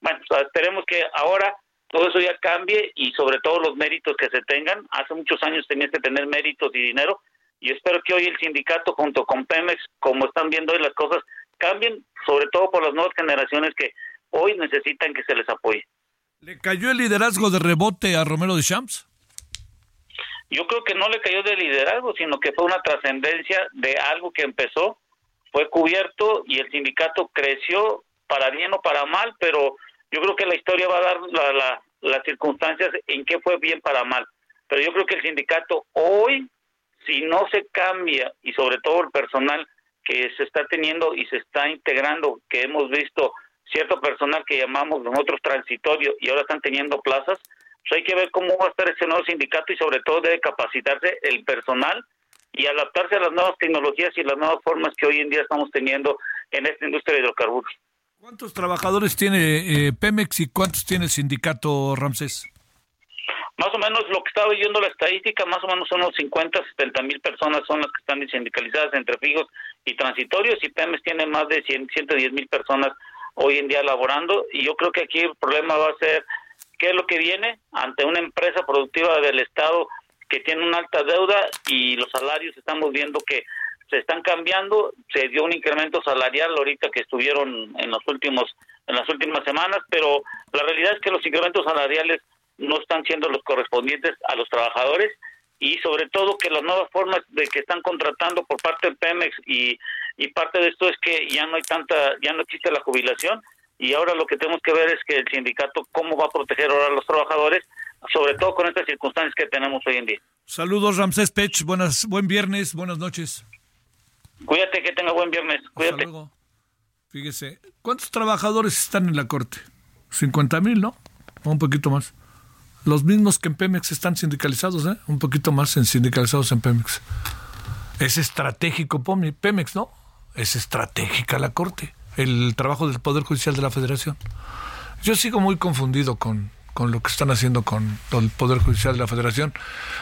[SPEAKER 4] Bueno, o esperemos que ahora todo eso ya cambie y sobre todo los méritos que se tengan. Hace muchos años tenías que tener méritos y dinero y espero que hoy el sindicato junto con Pemex, como están viendo hoy las cosas, cambien, sobre todo por las nuevas generaciones que hoy necesitan que se les apoye.
[SPEAKER 1] ¿Le cayó el liderazgo de rebote a Romero de Champs?
[SPEAKER 4] Yo creo que no le cayó de liderazgo, sino que fue una trascendencia de algo que empezó fue cubierto y el sindicato creció para bien o para mal, pero yo creo que la historia va a dar la, las circunstancias en qué fue bien para mal. Pero yo creo que el sindicato hoy, si no se cambia y sobre todo el personal que se está teniendo y se está integrando, que hemos visto cierto personal que llamamos nosotros transitorio y ahora están teniendo plazas, pues hay que ver cómo va a estar ese nuevo sindicato y sobre todo debe capacitarse el personal y adaptarse a las nuevas tecnologías y las nuevas formas que hoy en día estamos teniendo en esta industria de hidrocarburos.
[SPEAKER 1] ¿Cuántos trabajadores tiene eh, Pemex y cuántos tiene el sindicato Ramsés?
[SPEAKER 4] Más o menos lo que estaba viendo la estadística, más o menos son unos 50, 70 mil personas son las que están sindicalizadas entre fijos y transitorios y Pemex tiene más de 100, 110 mil personas hoy en día laborando y yo creo que aquí el problema va a ser qué es lo que viene ante una empresa productiva del Estado que tiene una alta deuda y los salarios estamos viendo que se están cambiando, se dio un incremento salarial ahorita que estuvieron en los últimos en las últimas semanas, pero la realidad es que los incrementos salariales no están siendo los correspondientes a los trabajadores y sobre todo que las nuevas formas de que están contratando por parte del Pemex y, y parte de esto es que ya no hay tanta ya no existe la jubilación y ahora lo que tenemos que ver es que el sindicato cómo va a proteger ahora a los trabajadores sobre todo con estas circunstancias que tenemos hoy en día.
[SPEAKER 1] Saludos Ramsés Pech, buenas buen viernes, buenas noches.
[SPEAKER 4] Cuídate, que tenga buen viernes. Cuídate.
[SPEAKER 1] Fíjese, ¿cuántos trabajadores están en la corte? 50 mil, ¿no? O un poquito más. Los mismos que en Pemex están sindicalizados, ¿eh? Un poquito más en sindicalizados en Pemex. Es estratégico Pemex, ¿no? Es estratégica la corte, el trabajo del Poder Judicial de la Federación. Yo sigo muy confundido con, con lo que están haciendo con el Poder Judicial de la Federación.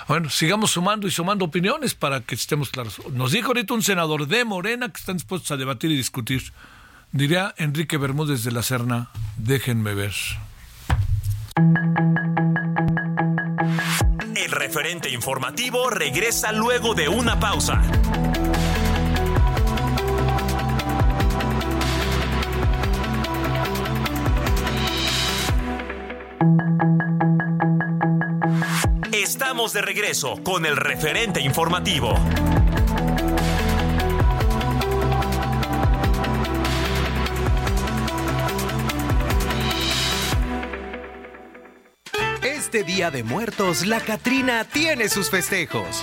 [SPEAKER 1] Bueno, sigamos sumando y sumando opiniones para que estemos claros. Nos dijo ahorita un senador de Morena que están dispuestos a debatir y discutir. Diría Enrique Bermúdez de la Serna, déjenme ver.
[SPEAKER 11] El referente informativo regresa luego de una pausa. Estamos de regreso con el referente informativo.
[SPEAKER 12] Este Día de Muertos, la Catrina tiene sus festejos.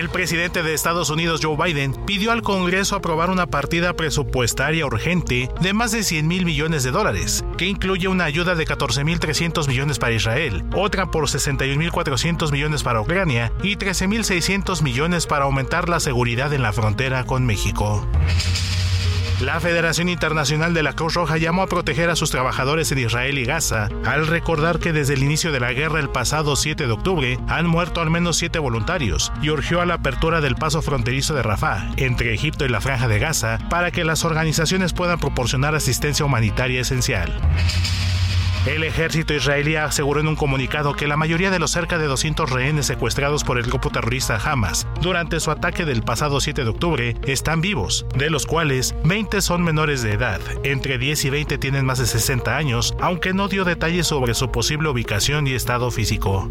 [SPEAKER 13] El presidente de Estados Unidos, Joe Biden, pidió al Congreso aprobar una partida presupuestaria urgente de más de 100 mil millones de dólares, que incluye una ayuda de 14.300 millones para Israel, otra por 61.400 millones para Ucrania y 13.600 millones para aumentar la seguridad en la frontera con México. La Federación Internacional de la Cruz Roja llamó a proteger a sus trabajadores en Israel y Gaza, al recordar que desde el inicio de la guerra el pasado 7 de octubre han muerto al menos 7 voluntarios y urgió a la apertura del paso fronterizo de Rafah, entre Egipto y la Franja de Gaza, para que las organizaciones puedan proporcionar asistencia humanitaria esencial. El ejército israelí aseguró en un comunicado que la mayoría de los cerca de 200 rehenes secuestrados por el grupo terrorista Hamas durante su ataque del pasado 7 de octubre están vivos, de los cuales 20 son menores de edad, entre 10 y 20 tienen más de 60 años, aunque no dio detalles sobre su posible ubicación y estado físico.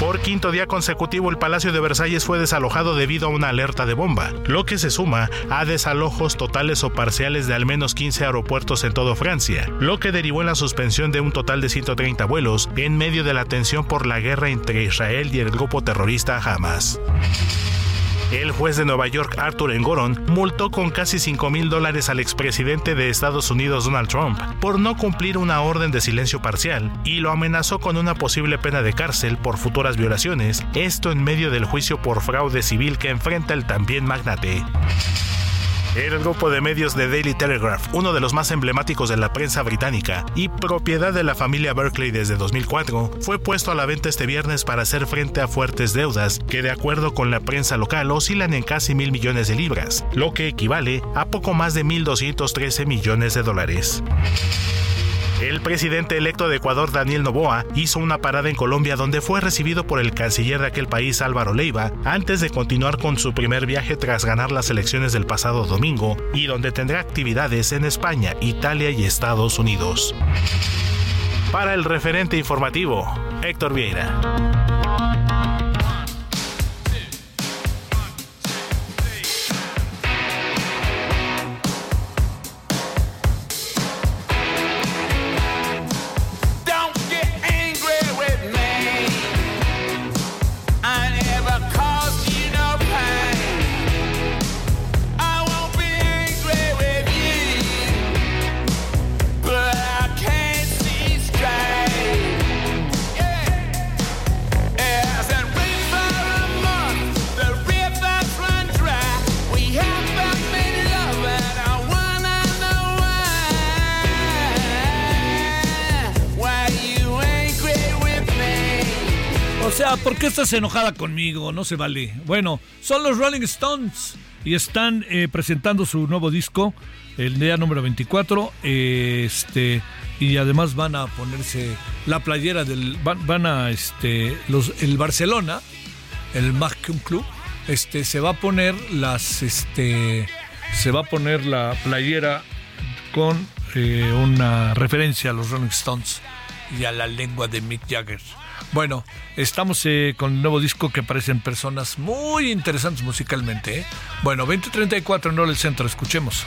[SPEAKER 13] Por quinto día consecutivo, el Palacio de Versalles fue desalojado debido a una alerta de bomba, lo que se suma a desalojos totales o parciales de al menos 15 aeropuertos en toda Francia, lo que derivó en la suspensión de un total de 130 vuelos en medio de la tensión por la guerra entre Israel y el grupo terrorista Hamas. El juez de Nueva York, Arthur Engoron, multó con casi 5 mil dólares al expresidente de Estados Unidos, Donald Trump, por no cumplir una orden de silencio parcial y lo amenazó con una posible pena de cárcel por futuras violaciones, esto en medio del juicio por fraude civil que enfrenta el también magnate. El grupo de medios de Daily Telegraph, uno de los más emblemáticos de la prensa británica y propiedad de la familia Berkeley desde 2004, fue puesto a la venta este viernes para hacer frente a fuertes deudas que de acuerdo con la prensa local oscilan en casi mil millones de libras, lo que equivale a poco más de 1.213 millones de dólares. El presidente electo de Ecuador, Daniel Noboa, hizo una parada en Colombia donde fue recibido por el canciller de aquel país, Álvaro Leiva, antes de continuar con su primer viaje tras ganar las elecciones del pasado domingo y donde tendrá actividades en España, Italia y Estados Unidos. Para el referente informativo, Héctor Vieira.
[SPEAKER 1] Estás enojada conmigo? No se vale. Bueno, son los Rolling Stones y están eh, presentando su nuevo disco, el día número 24. este y además van a ponerse la playera del van, a este los el Barcelona, el Macum Club, este se va a poner las este se va a poner la playera con eh, una referencia a los Rolling Stones y a la lengua de Mick Jagger. Bueno, estamos eh, con un nuevo disco que aparecen personas muy interesantes musicalmente. ¿eh? Bueno, 2034 en el Centro, escuchemos.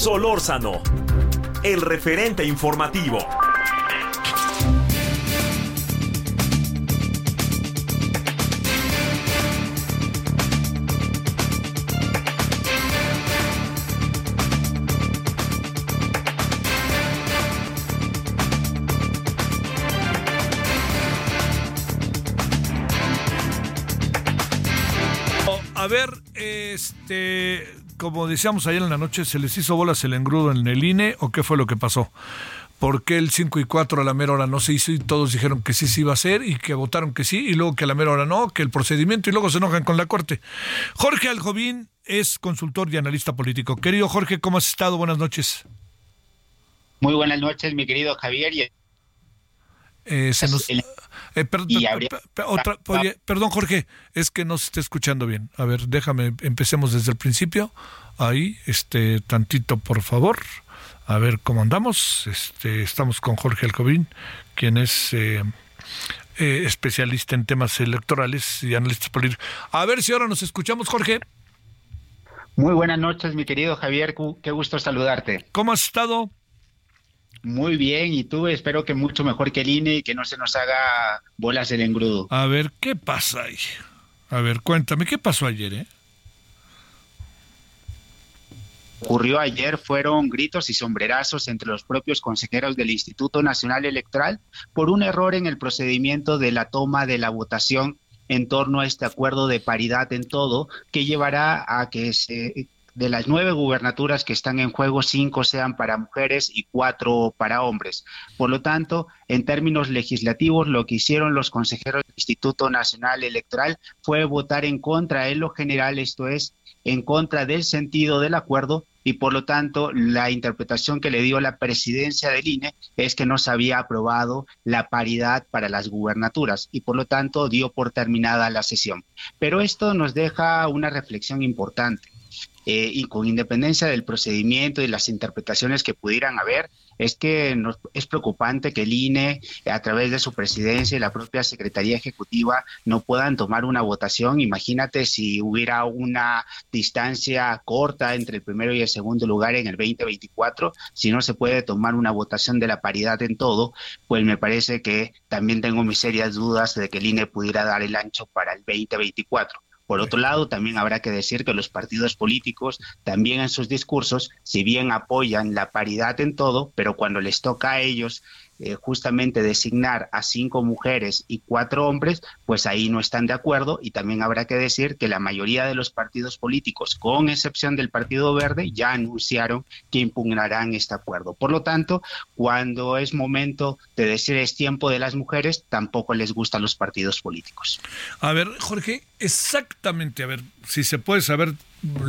[SPEAKER 3] Solórzano el referente informativo.
[SPEAKER 1] A ver, este, como decíamos ayer en la noche, ¿se les hizo bolas el engrudo en el INE o qué fue lo que pasó? ¿Por qué el 5 y 4 a la mera hora no se hizo y todos dijeron que sí se iba a hacer y que votaron que sí y luego que a la mera hora no, que el procedimiento y luego se enojan con la Corte? Jorge Aljovín es consultor y analista político. Querido Jorge, ¿cómo has estado? Buenas noches.
[SPEAKER 14] Muy buenas noches, mi querido Javier.
[SPEAKER 1] Eh, se nos... Eh, perdón, Jorge, es que no se está escuchando bien. A ver, déjame, empecemos desde el principio. Ahí, este, tantito, por favor. A ver cómo andamos. Este, estamos con Jorge Alcobín, quien es eh, eh, especialista en temas electorales y analista políticos. A ver si ahora nos escuchamos, Jorge.
[SPEAKER 14] Muy buenas noches, mi querido Javier. Qué gusto saludarte.
[SPEAKER 1] ¿Cómo has estado?
[SPEAKER 14] Muy bien, y tú espero que mucho mejor que el INE y que no se nos haga bolas el engrudo.
[SPEAKER 1] A ver, ¿qué pasa ahí? A ver, cuéntame, ¿qué pasó ayer, eh?
[SPEAKER 14] ocurrió ayer fueron gritos y sombrerazos entre los propios consejeros del Instituto Nacional Electoral por un error en el procedimiento de la toma de la votación en torno a este acuerdo de paridad en todo que llevará a que se de las nueve gubernaturas que están en juego, cinco sean para mujeres y cuatro para hombres. Por lo tanto, en términos legislativos, lo que hicieron los consejeros del Instituto Nacional Electoral fue votar en contra en lo general, esto es, en contra del sentido del acuerdo y por lo tanto la interpretación que le dio la presidencia del INE es que no se había aprobado la paridad para las gubernaturas y por lo tanto dio por terminada la sesión. Pero esto nos deja una reflexión importante. Eh, y con independencia del procedimiento y las interpretaciones que pudieran haber, es que es preocupante que el INE, a través de su presidencia y la propia Secretaría Ejecutiva, no puedan tomar una votación. Imagínate si hubiera una distancia corta entre el primero y el segundo lugar en el 2024, si no se puede tomar una votación de la paridad en todo, pues me parece que también tengo mis serias dudas de que el INE pudiera dar el ancho para el 2024. Por otro lado, también habrá que decir que los partidos políticos también en sus discursos, si bien apoyan la paridad en todo, pero cuando les toca a ellos eh, justamente designar a cinco mujeres y cuatro hombres, pues ahí no están de acuerdo y también habrá que decir que la mayoría de los partidos políticos, con excepción del Partido Verde, ya anunciaron que impugnarán este acuerdo. Por lo tanto, cuando es momento de decir es tiempo de las mujeres, tampoco les gustan los partidos políticos.
[SPEAKER 1] A ver, Jorge, exactamente, a ver, si se puede saber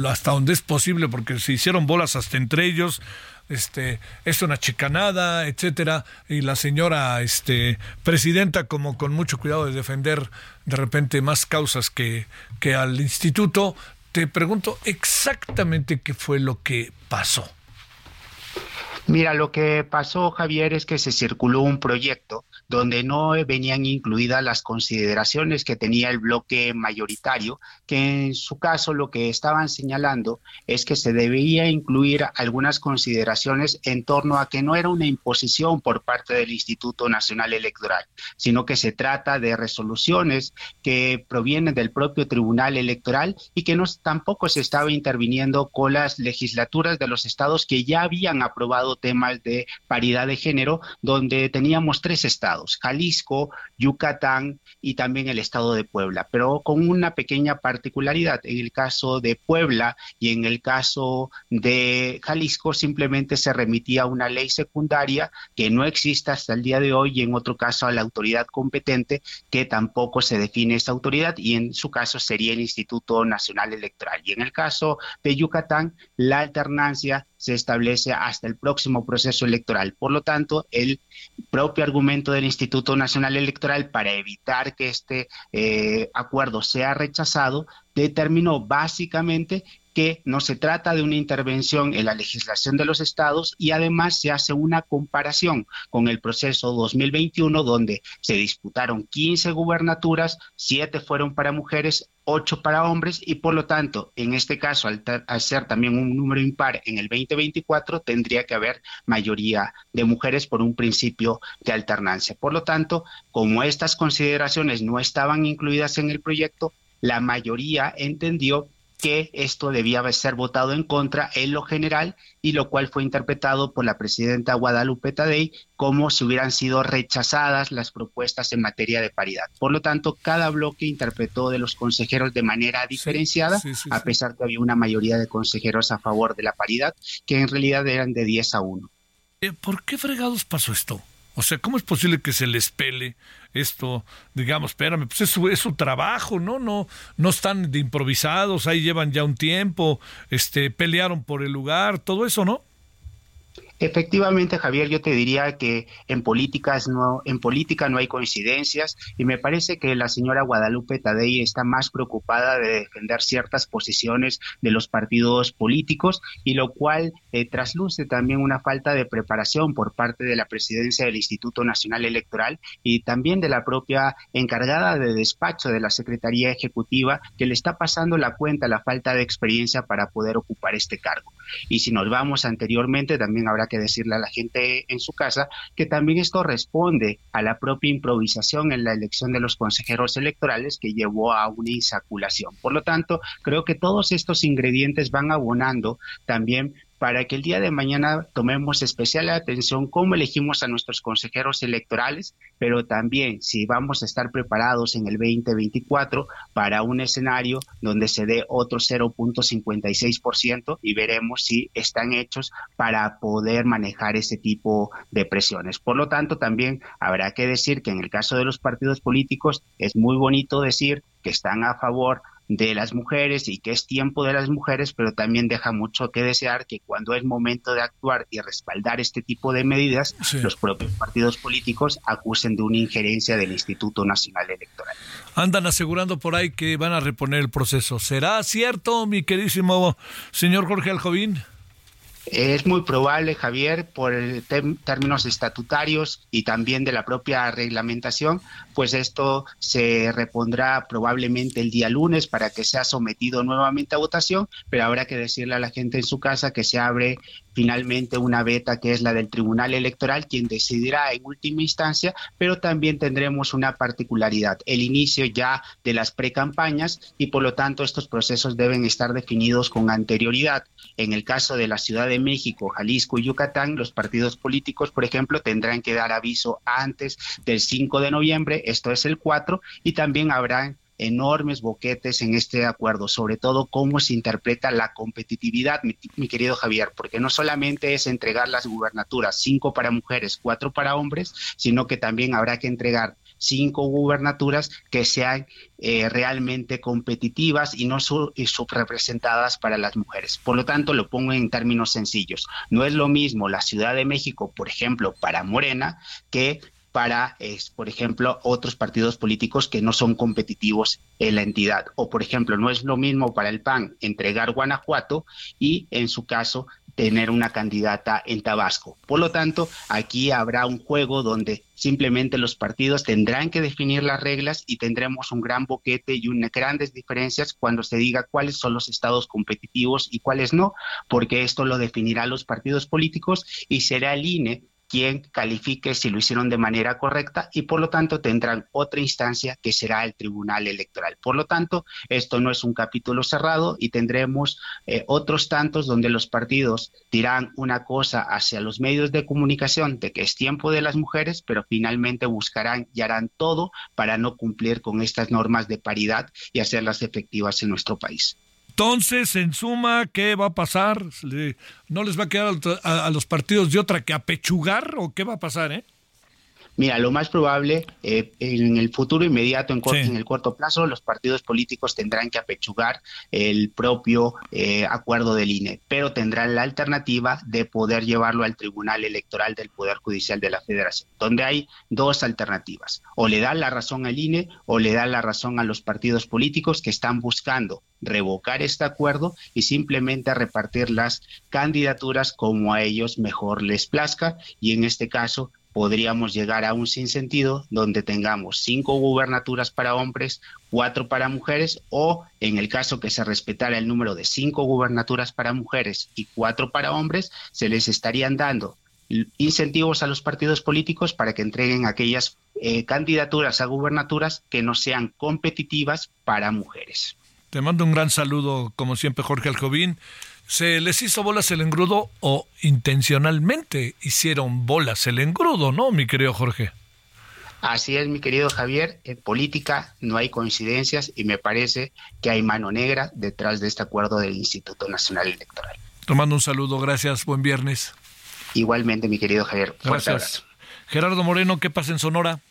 [SPEAKER 1] hasta donde es posible, porque se hicieron bolas hasta entre ellos, este, es una chicanada, etcétera, y la señora este, presidenta como con mucho cuidado de defender de repente más causas que, que al instituto, te pregunto exactamente qué fue lo que pasó.
[SPEAKER 14] Mira, lo que pasó, Javier, es que se circuló un proyecto donde no venían incluidas las consideraciones que tenía el bloque mayoritario, que en su caso lo que estaban señalando es que se debía incluir algunas consideraciones en torno a que no era una imposición por parte del Instituto Nacional Electoral, sino que se trata de resoluciones que provienen del propio Tribunal Electoral y que no tampoco se estaba interviniendo con las legislaturas de los estados que ya habían aprobado temas de paridad de género, donde teníamos tres estados Jalisco, Yucatán y también el estado de Puebla, pero con una pequeña particularidad. En el caso de Puebla y en el caso de Jalisco simplemente se remitía a una ley secundaria que no existe hasta el día de hoy y en otro caso a la autoridad competente que tampoco se define esa autoridad y en su caso sería el Instituto Nacional Electoral. Y en el caso de Yucatán, la alternancia se establece hasta el próximo proceso electoral. Por lo tanto, el propio argumento del Instituto Nacional Electoral para evitar que este eh, acuerdo sea rechazado determinó básicamente que no se trata de una intervención en la legislación de los estados y además se hace una comparación con el proceso 2021 donde se disputaron 15 gubernaturas, 7 fueron para mujeres, 8 para hombres y por lo tanto, en este caso, al, al, ser también un número impar en el 2024, tendría que haber mayoría de mujeres por un principio de alternancia. Por lo tanto, como estas consideraciones no estaban incluidas en el proyecto, la mayoría entendió que esto debía ser votado en contra en lo general y lo cual fue interpretado por la presidenta Guadalupe Tadei como si hubieran sido rechazadas las propuestas en materia de paridad. Por lo tanto, cada bloque interpretó de los consejeros de manera diferenciada, a pesar que había una mayoría de consejeros a favor de la paridad, que en realidad eran de 10 a 1.
[SPEAKER 1] Eh, ¿Por qué fregados pasó esto? O sea, ¿cómo es posible que se les pele esto? Digamos, espérame, pues es su, es su trabajo, ¿no? No, no están de improvisados, ahí llevan ya un tiempo, este, pelearon por el lugar, todo eso, ¿no?
[SPEAKER 14] Efectivamente, Javier, yo te diría que en políticas no, en política no hay coincidencias y me parece que la señora Guadalupe Tadei está más preocupada de defender ciertas posiciones de los partidos políticos y lo cual eh, trasluce también una falta de preparación por parte de la presidencia del Instituto Nacional Electoral y también de la propia encargada de despacho de la Secretaría Ejecutiva que le está pasando la cuenta la falta de experiencia para poder ocupar este cargo. Y si nos vamos anteriormente, también habrá que decirle a la gente en su casa que también esto responde a la propia improvisación en la elección de los consejeros electorales que llevó a una insaculación. Por lo tanto, creo que todos estos ingredientes van abonando también para que el día de mañana tomemos especial atención cómo elegimos a nuestros consejeros electorales, pero también si vamos a estar preparados en el 2024 para un escenario donde se dé otro 0.56% y veremos si están hechos para poder manejar ese tipo de presiones. Por lo tanto, también habrá que decir que en el caso de los partidos políticos es muy bonito decir que están a favor de las mujeres y que es tiempo de las mujeres, pero también deja mucho que desear que cuando es momento de actuar y respaldar este tipo de medidas, los propios partidos políticos acusen de una injerencia del Instituto Nacional Electoral.
[SPEAKER 1] Andan asegurando por ahí que van a reponer el proceso. ¿Será cierto, mi queridísimo señor Jorge Aljovín?
[SPEAKER 14] Es muy probable, Javier, por términos estatutarios y también de la propia reglamentación, pues esto se repondrá probablemente el día lunes para que sea sometido nuevamente a votación, pero habrá que decirle a la gente en su casa que se abre finalmente una beta que es la del Tribunal Electoral, quien decidirá en última instancia, pero también tendremos una particularidad, el inicio ya de las precampañas y por lo tanto estos procesos deben estar definidos con anterioridad. En el caso de la Ciudad de México, Jalisco y Yucatán, los partidos políticos, por ejemplo, tendrán que dar aviso antes del 5 de noviembre, esto es el 4, y también habrán enormes boquetes en este acuerdo, sobre todo cómo se interpreta la competitividad, mi, querido Javier, porque no solamente es entregar las gubernaturas, cinco para mujeres, cuatro para hombres, sino que también habrá que entregar cinco gubernaturas que sean eh, realmente competitivas y no subrepresentadas para las mujeres. Por lo tanto, lo pongo en términos sencillos. No es lo mismo la Ciudad de México, por ejemplo, para Morena, que para, por ejemplo, otros partidos políticos que no son competitivos en la entidad. O, por ejemplo, no es lo mismo para el PAN entregar Guanajuato y, en su caso, tener una candidata en Tabasco. Por lo tanto, aquí habrá un juego donde simplemente los partidos tendrán que definir las reglas y tendremos un gran boquete y unas grandes diferencias cuando se diga cuáles son los estados competitivos y cuáles no, porque esto lo definirán los partidos políticos y será el INE quien califique si lo hicieron de manera correcta y por lo tanto tendrán otra instancia que será el Tribunal Electoral. Por lo tanto, esto no es un capítulo cerrado y tendremos eh, otros tantos donde los partidos dirán una cosa hacia los medios de comunicación de que es tiempo de las mujeres, pero finalmente buscarán y harán todo para no cumplir con estas normas de paridad y hacerlas efectivas en nuestro país.
[SPEAKER 1] Entonces, en suma, ¿qué va a pasar? ¿No les va a quedar a, los partidos de otra que apechugar o qué va a pasar, eh?
[SPEAKER 14] Mira, lo más probable, eh, en el futuro inmediato, en, en, el corto plazo, los partidos políticos tendrán que apechugar el propio eh, acuerdo del INE, pero tendrán la alternativa de poder llevarlo al Tribunal Electoral del Poder Judicial de la Federación, donde hay dos alternativas. O le dan la razón al INE o le dan la razón a los partidos políticos que están buscando revocar este acuerdo y simplemente repartir las candidaturas como a ellos mejor les plazca y en este caso podríamos llegar a un sinsentido donde tengamos cinco gubernaturas para hombres, cuatro para mujeres, o en el caso que se respetara el número de cinco gubernaturas para mujeres y cuatro para hombres, se les estarían dando incentivos a los partidos políticos para que entreguen aquellas eh, candidaturas a gubernaturas que no sean competitivas para mujeres.
[SPEAKER 1] Te mando un gran saludo, como siempre, Jorge Aljobín se les hizo bolas el engrudo o intencionalmente hicieron bolas el engrudo, ¿no, mi querido Jorge?
[SPEAKER 14] Así es, mi querido Javier. En política no hay coincidencias y me parece que hay mano negra detrás de este acuerdo del Instituto Nacional Electoral.
[SPEAKER 1] Tomando un saludo, gracias, buen viernes.
[SPEAKER 14] Igualmente, mi querido Javier.
[SPEAKER 1] Gracias. Gerardo Moreno, ¿qué pasa en Sonora?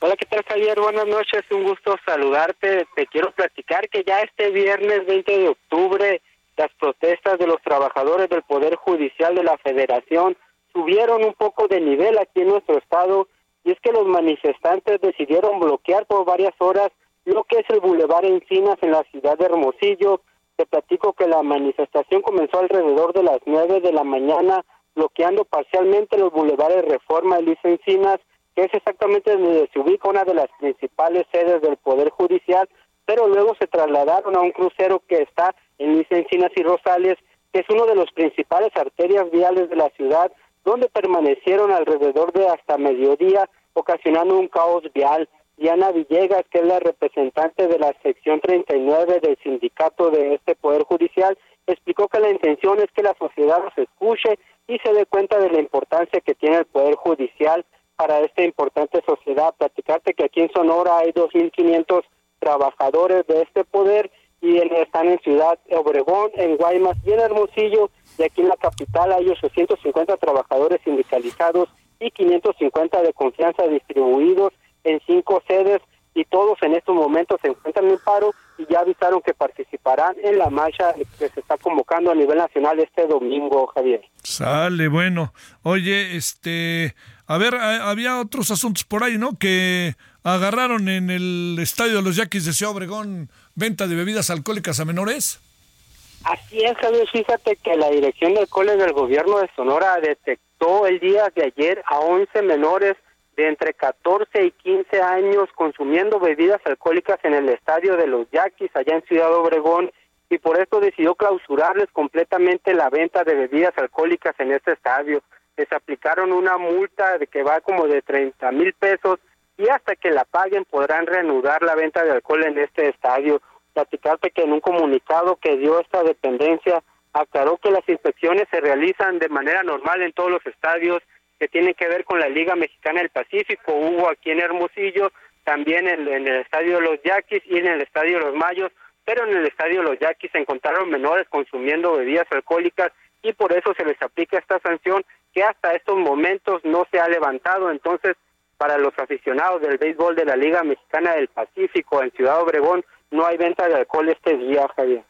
[SPEAKER 15] Hola, ¿qué tal Javier? Buenas noches, un gusto saludarte. Te quiero platicar que ya este viernes 20 de octubre las protestas de los trabajadores del Poder Judicial de la Federación subieron un poco de nivel aquí en nuestro estado y es que los manifestantes decidieron bloquear por varias horas lo que es el Boulevard Encinas en la ciudad de Hermosillo. Te platico que la manifestación comenzó alrededor de las nueve de la mañana, bloqueando parcialmente los bulevares Reforma y Luis Encinas, que es exactamente donde se ubica una de las principales sedes del Poder Judicial, pero luego se trasladaron a un crucero que está en Luis Encinas y Rosales, que es uno de los principales arterias viales de la ciudad, donde permanecieron alrededor de hasta mediodía, ocasionando un caos vial. Diana Villegas, que es la representante de la sección 39 del sindicato de este Poder Judicial, explicó que la intención es que la sociedad los escuche y se dé cuenta de la importancia que tiene el Poder Judicial para esta importante sociedad. Platicarte que aquí en Sonora hay 2.500 trabajadores de este poder y están en Ciudad Obregón, en Guaymas y en Hermosillo, y aquí en la capital hay 850 trabajadores sindicalizados y 550 de confianza distribuidos en cinco sedes y todos en estos momentos se encuentran en paro y ya avisaron que participarán en la marcha que se está convocando a nivel nacional este domingo, Javier.
[SPEAKER 1] Sale, bueno. Oye, este, a ver, había otros asuntos por ahí, ¿no? Que agarraron en el estadio de los Yaquis de Ciudad Obregón venta de bebidas alcohólicas a menores.
[SPEAKER 15] Así es, Javier. Fíjate que la Dirección de Alcoholes del Gobierno de Sonora detectó el día de ayer a 11 menores de entre 14 y 15 años consumiendo bebidas alcohólicas en el estadio de los Yaquis allá en Ciudad Obregón y por esto decidió clausurarles completamente la venta de bebidas alcohólicas en este estadio. Les aplicaron una multa de que va como de 30 mil pesos y hasta que la paguen podrán reanudar la venta de alcohol en este estadio. Platicarte que en un comunicado que dio esta dependencia aclaró que las inspecciones se realizan de manera normal en todos los estadios que tienen que ver con la Liga Mexicana del Pacífico. Hubo aquí en Hermosillo, también en, el Estadio de los Yaquis y en el Estadio de los Mayos, pero en el Estadio de los Yaquis se encontraron menores consumiendo bebidas alcohólicas y por eso se les aplica esta sanción que hasta estos momentos no se ha levantado. Entonces, para los aficionados del béisbol de la Liga Mexicana del Pacífico en Ciudad Obregón, no hay venta de alcohol este día, Javier.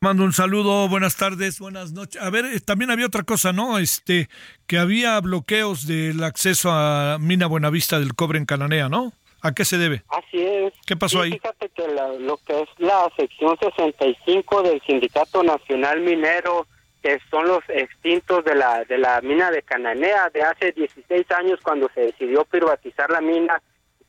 [SPEAKER 1] Mando un saludo, buenas tardes, buenas noches. A ver, eh, también había otra cosa, ¿no? Este, que había bloqueos del acceso a Mina Buenavista del cobre en Cananea, ¿no? ¿A qué se debe?
[SPEAKER 15] Así es.
[SPEAKER 1] ¿Qué pasó
[SPEAKER 15] Sí,
[SPEAKER 1] ahí?
[SPEAKER 15] Fíjate que la- lo que es la sección 65 del Sindicato Nacional Minero, que son los extintos de la, de la mina de Cananea, de hace 16 años cuando se decidió privatizar la mina,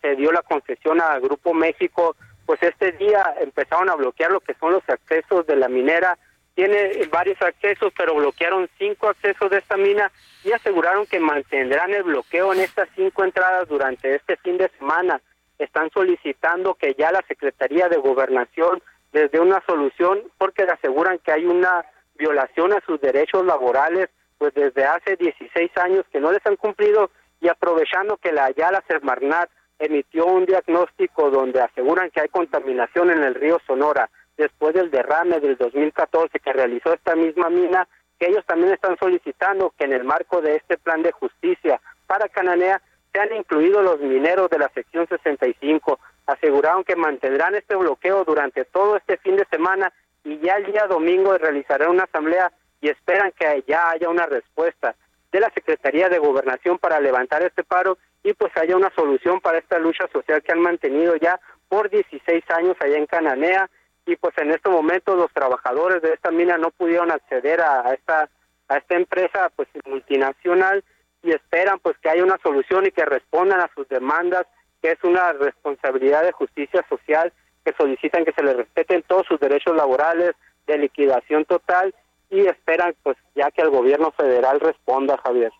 [SPEAKER 15] se dio la concesión a Grupo México, pues este día empezaron a bloquear lo que son los accesos de la minera. Tiene varios accesos, pero bloquearon cinco accesos de esta mina y aseguraron que mantendrán el bloqueo en estas cinco entradas durante este fin de semana. Están solicitando que ya la Secretaría de Gobernación les dé una solución porque aseguran que hay una violación a sus derechos laborales, pues desde hace 16 años que no les han cumplido y aprovechando que la Ayala Semarnat emitió un diagnóstico donde aseguran que hay contaminación en el río Sonora después del derrame del 2014 que realizó esta misma mina, que ellos también están solicitando que en el marco de este plan de justicia para Cananea sean incluidos los mineros de la sección 65. Aseguraron que mantendrán este bloqueo durante todo este fin de semana y ya el día domingo realizarán una asamblea y esperan que ya haya una respuesta de la Secretaría de Gobernación para levantar este paro y pues haya una solución para esta lucha social que han mantenido ya por 16 años allá en Cananea. Y pues en este momento los trabajadores de esta mina no pudieron acceder a, a esta a esta empresa pues multinacional y esperan pues que haya una solución y que respondan a sus demandas que es una responsabilidad de justicia social que solicitan que se les respeten todos sus derechos laborales de liquidación total y esperan pues ya que el gobierno federal responda Javier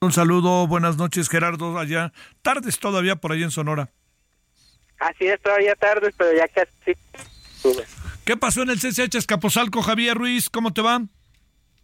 [SPEAKER 1] Un saludo, buenas noches, Gerardo, allá. Tardes todavía por ahí en Sonora.
[SPEAKER 15] así es todavía tarde pero ya casi sube.
[SPEAKER 1] ¿Qué pasó en el CCH Escaposalco, Javier Ruiz? ¿Cómo te va?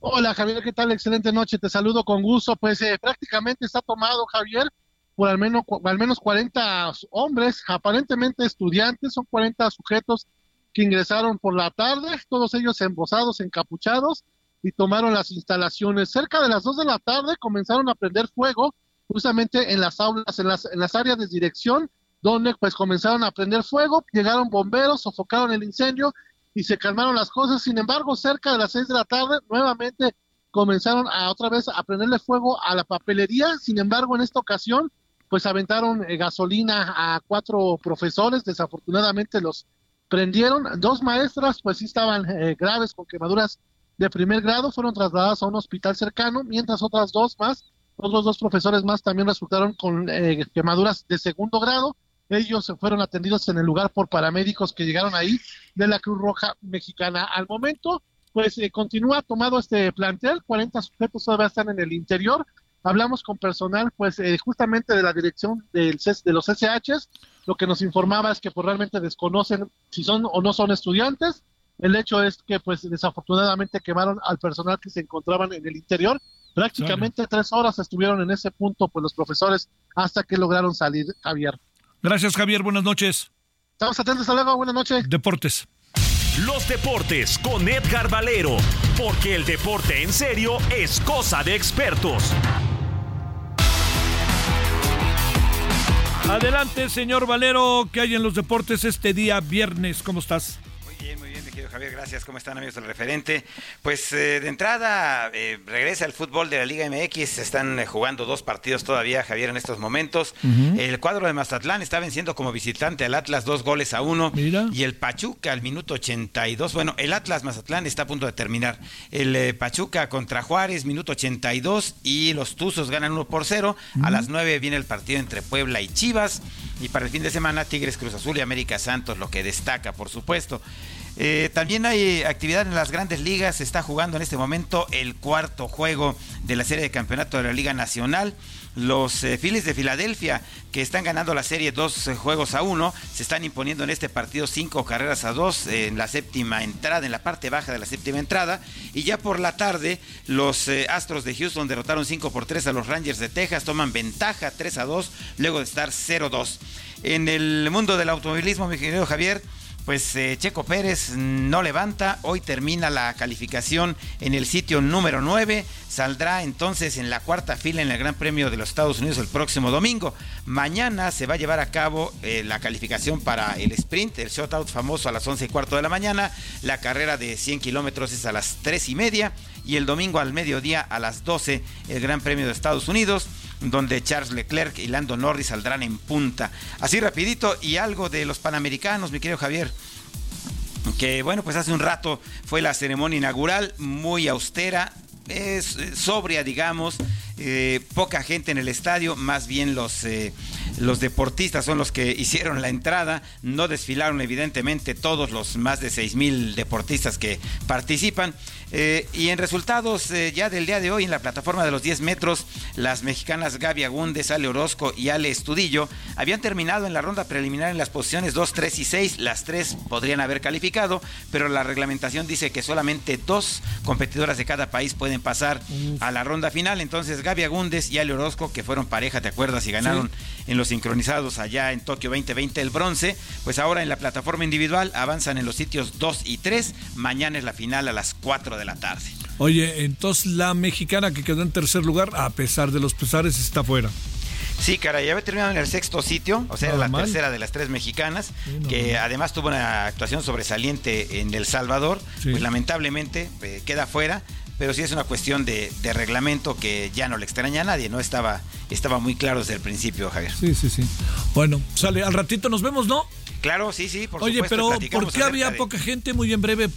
[SPEAKER 16] Hola Javier, ¿qué tal? Excelente noche, te saludo con gusto. Pues eh, prácticamente está tomado Javier por al menos, al menos 40 hombres, aparentemente estudiantes, son 40 sujetos que ingresaron por la tarde, todos ellos embosados, encapuchados y tomaron las instalaciones. Cerca de las 2 de la tarde comenzaron a prender fuego justamente en las aulas, en las, en las áreas de dirección, donde pues comenzaron a prender fuego, llegaron bomberos, sofocaron el incendio y se calmaron las cosas. Sin embargo, cerca de las 6 de la tarde, nuevamente comenzaron a otra vez a prenderle fuego a la papelería. Sin embargo, en esta ocasión, pues aventaron eh, gasolina a cuatro profesores. Desafortunadamente los prendieron. Dos maestras, pues sí estaban eh, graves con quemaduras de primer grado, fueron trasladadas a un hospital cercano, mientras otras dos más, otros dos profesores más también resultaron con eh, quemaduras de segundo grado. Ellos se fueron atendidos en el lugar por paramédicos que llegaron ahí de la Cruz Roja Mexicana. Al momento, pues eh, continúa tomado este plantel, 40 sujetos todavía están en el interior. Hablamos con personal, pues eh, justamente de la dirección del CES de los SHs, lo que nos informaba es que pues realmente desconocen si son o no son estudiantes. El hecho es que pues desafortunadamente quemaron al personal que se encontraban en el interior. Prácticamente tres horas estuvieron en ese punto pues los profesores hasta que lograron salir, Javier.
[SPEAKER 1] Gracias, Javier. Buenas noches.
[SPEAKER 16] Estamos atentos, hasta luego, buenas noches.
[SPEAKER 1] Deportes.
[SPEAKER 3] Los deportes con Edgar Valero, porque el deporte en serio es cosa de expertos.
[SPEAKER 1] Adelante, señor Valero, ¿qué hay en los deportes este día viernes? ¿Cómo estás?
[SPEAKER 17] Muy bien, muy bien, querido Javier, gracias. ¿Cómo están amigos del referente? Pues eh, de entrada eh, regresa el fútbol de la Liga MX, se están eh, jugando dos partidos todavía, Javier, en estos momentos. El cuadro de Mazatlán está venciendo como visitante al Atlas dos goles a uno. Y el Pachuca al minuto 82, bueno, el Atlas Mazatlán está a punto de terminar. El Pachuca contra Juárez, minuto 82, y los Tuzos ganan 1 por 0. A las 9 viene el partido entre Puebla y Chivas. Y para el fin de semana, Tigres Cruz Azul y América Santos, lo que destaca, por supuesto. Eh, también hay actividad en las grandes ligas. Se está jugando en este momento el cuarto juego de la serie de campeonato de la Liga Nacional. Los eh, Phillies de Filadelfia, que están ganando la serie dos eh, juegos a uno, se están imponiendo en este partido cinco carreras a dos en la séptima entrada, en la parte baja de la séptima entrada. Y ya por la tarde, los Astros de Houston derrotaron 5 por 3 a los Rangers de Texas, toman ventaja 3 a 2 luego de estar 0-2. En el mundo del automovilismo, mi querido Javier, pues eh, Checo Pérez no levanta, hoy termina la calificación en el sitio número 9, saldrá entonces en la cuarta fila en el Gran Premio de los Estados Unidos el próximo domingo. Mañana se va a llevar a cabo eh, la calificación para el sprint, el shootout famoso a las 11 y cuarto de la mañana, la carrera de 100 kilómetros es a las 3 y media y el domingo al mediodía a las 12 el Gran Premio de Estados Unidos donde Charles Leclerc y Lando Norris saldrán en punta. Así rapidito y algo de los Panamericanos, mi querido Javier que bueno, pues hace un rato fue la ceremonia inaugural, muy austera, es eh, sobria, digamos, eh, poca gente en el estadio, más bien los, eh, los deportistas son los que hicieron la entrada, no desfilaron evidentemente todos los más de seis mil deportistas que participan. Eh, y en resultados ya del día de hoy en la plataforma de los 10 metros, las mexicanas Gaby Agúndez, Ale Orozco y Ale Estudillo habían terminado en la ronda preliminar en las posiciones 2, 3 y 6. Las tres podrían haber calificado, pero la reglamentación dice que solamente dos competidoras de cada país pueden pasar a la ronda final. Entonces Gaby Agúndez y Ale Orozco, que fueron pareja, ¿te acuerdas? Y ganaron en los sincronizados allá en Tokio 2020 el bronce, pues ahora en la plataforma individual avanzan en los sitios 2 y 3. Mañana es la final a las 4 de la tarde.
[SPEAKER 1] Oye, entonces la mexicana que quedó en tercer lugar, a pesar de los pesares, está fuera.
[SPEAKER 17] Sí, cara, ya había terminado en el sexto sitio, o sea, era la tercera de las tres mexicanas, que además tuvo una actuación sobresaliente en El Salvador, pues lamentablemente eh, queda fuera, pero sí es una cuestión de, reglamento que ya no le extraña a nadie, ¿no? Estaba, estaba muy claro desde el principio, Javier.
[SPEAKER 1] Sí, sí, sí. Bueno, sale, al ratito nos vemos, ¿no?
[SPEAKER 17] Claro, sí, sí, por
[SPEAKER 1] Oye, pero ¿por qué había poca gente? Muy en breve,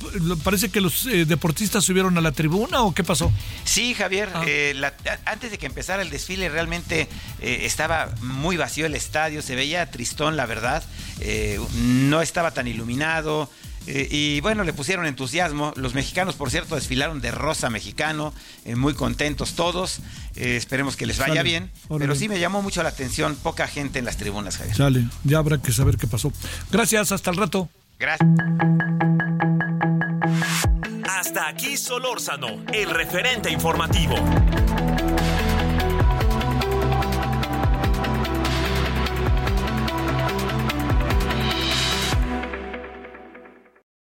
[SPEAKER 1] parece que los eh, deportistas subieron a la tribuna o qué pasó?
[SPEAKER 17] Sí, Javier, ah. eh, antes de que empezara el desfile realmente eh, estaba muy vacío el estadio, se veía tristón, la verdad, no estaba tan iluminado, eh, y bueno, le pusieron entusiasmo. Los mexicanos, por cierto, desfilaron de rosa mexicano, eh, muy contentos todos. Eh, esperemos que les vaya bien. Pero sí me llamó mucho la atención, poca gente en las tribunas, Javier.
[SPEAKER 1] Sale, ya habrá que saber qué pasó. Gracias, hasta el rato.
[SPEAKER 17] Gracias.
[SPEAKER 3] Hasta aquí Solórzano, el referente informativo.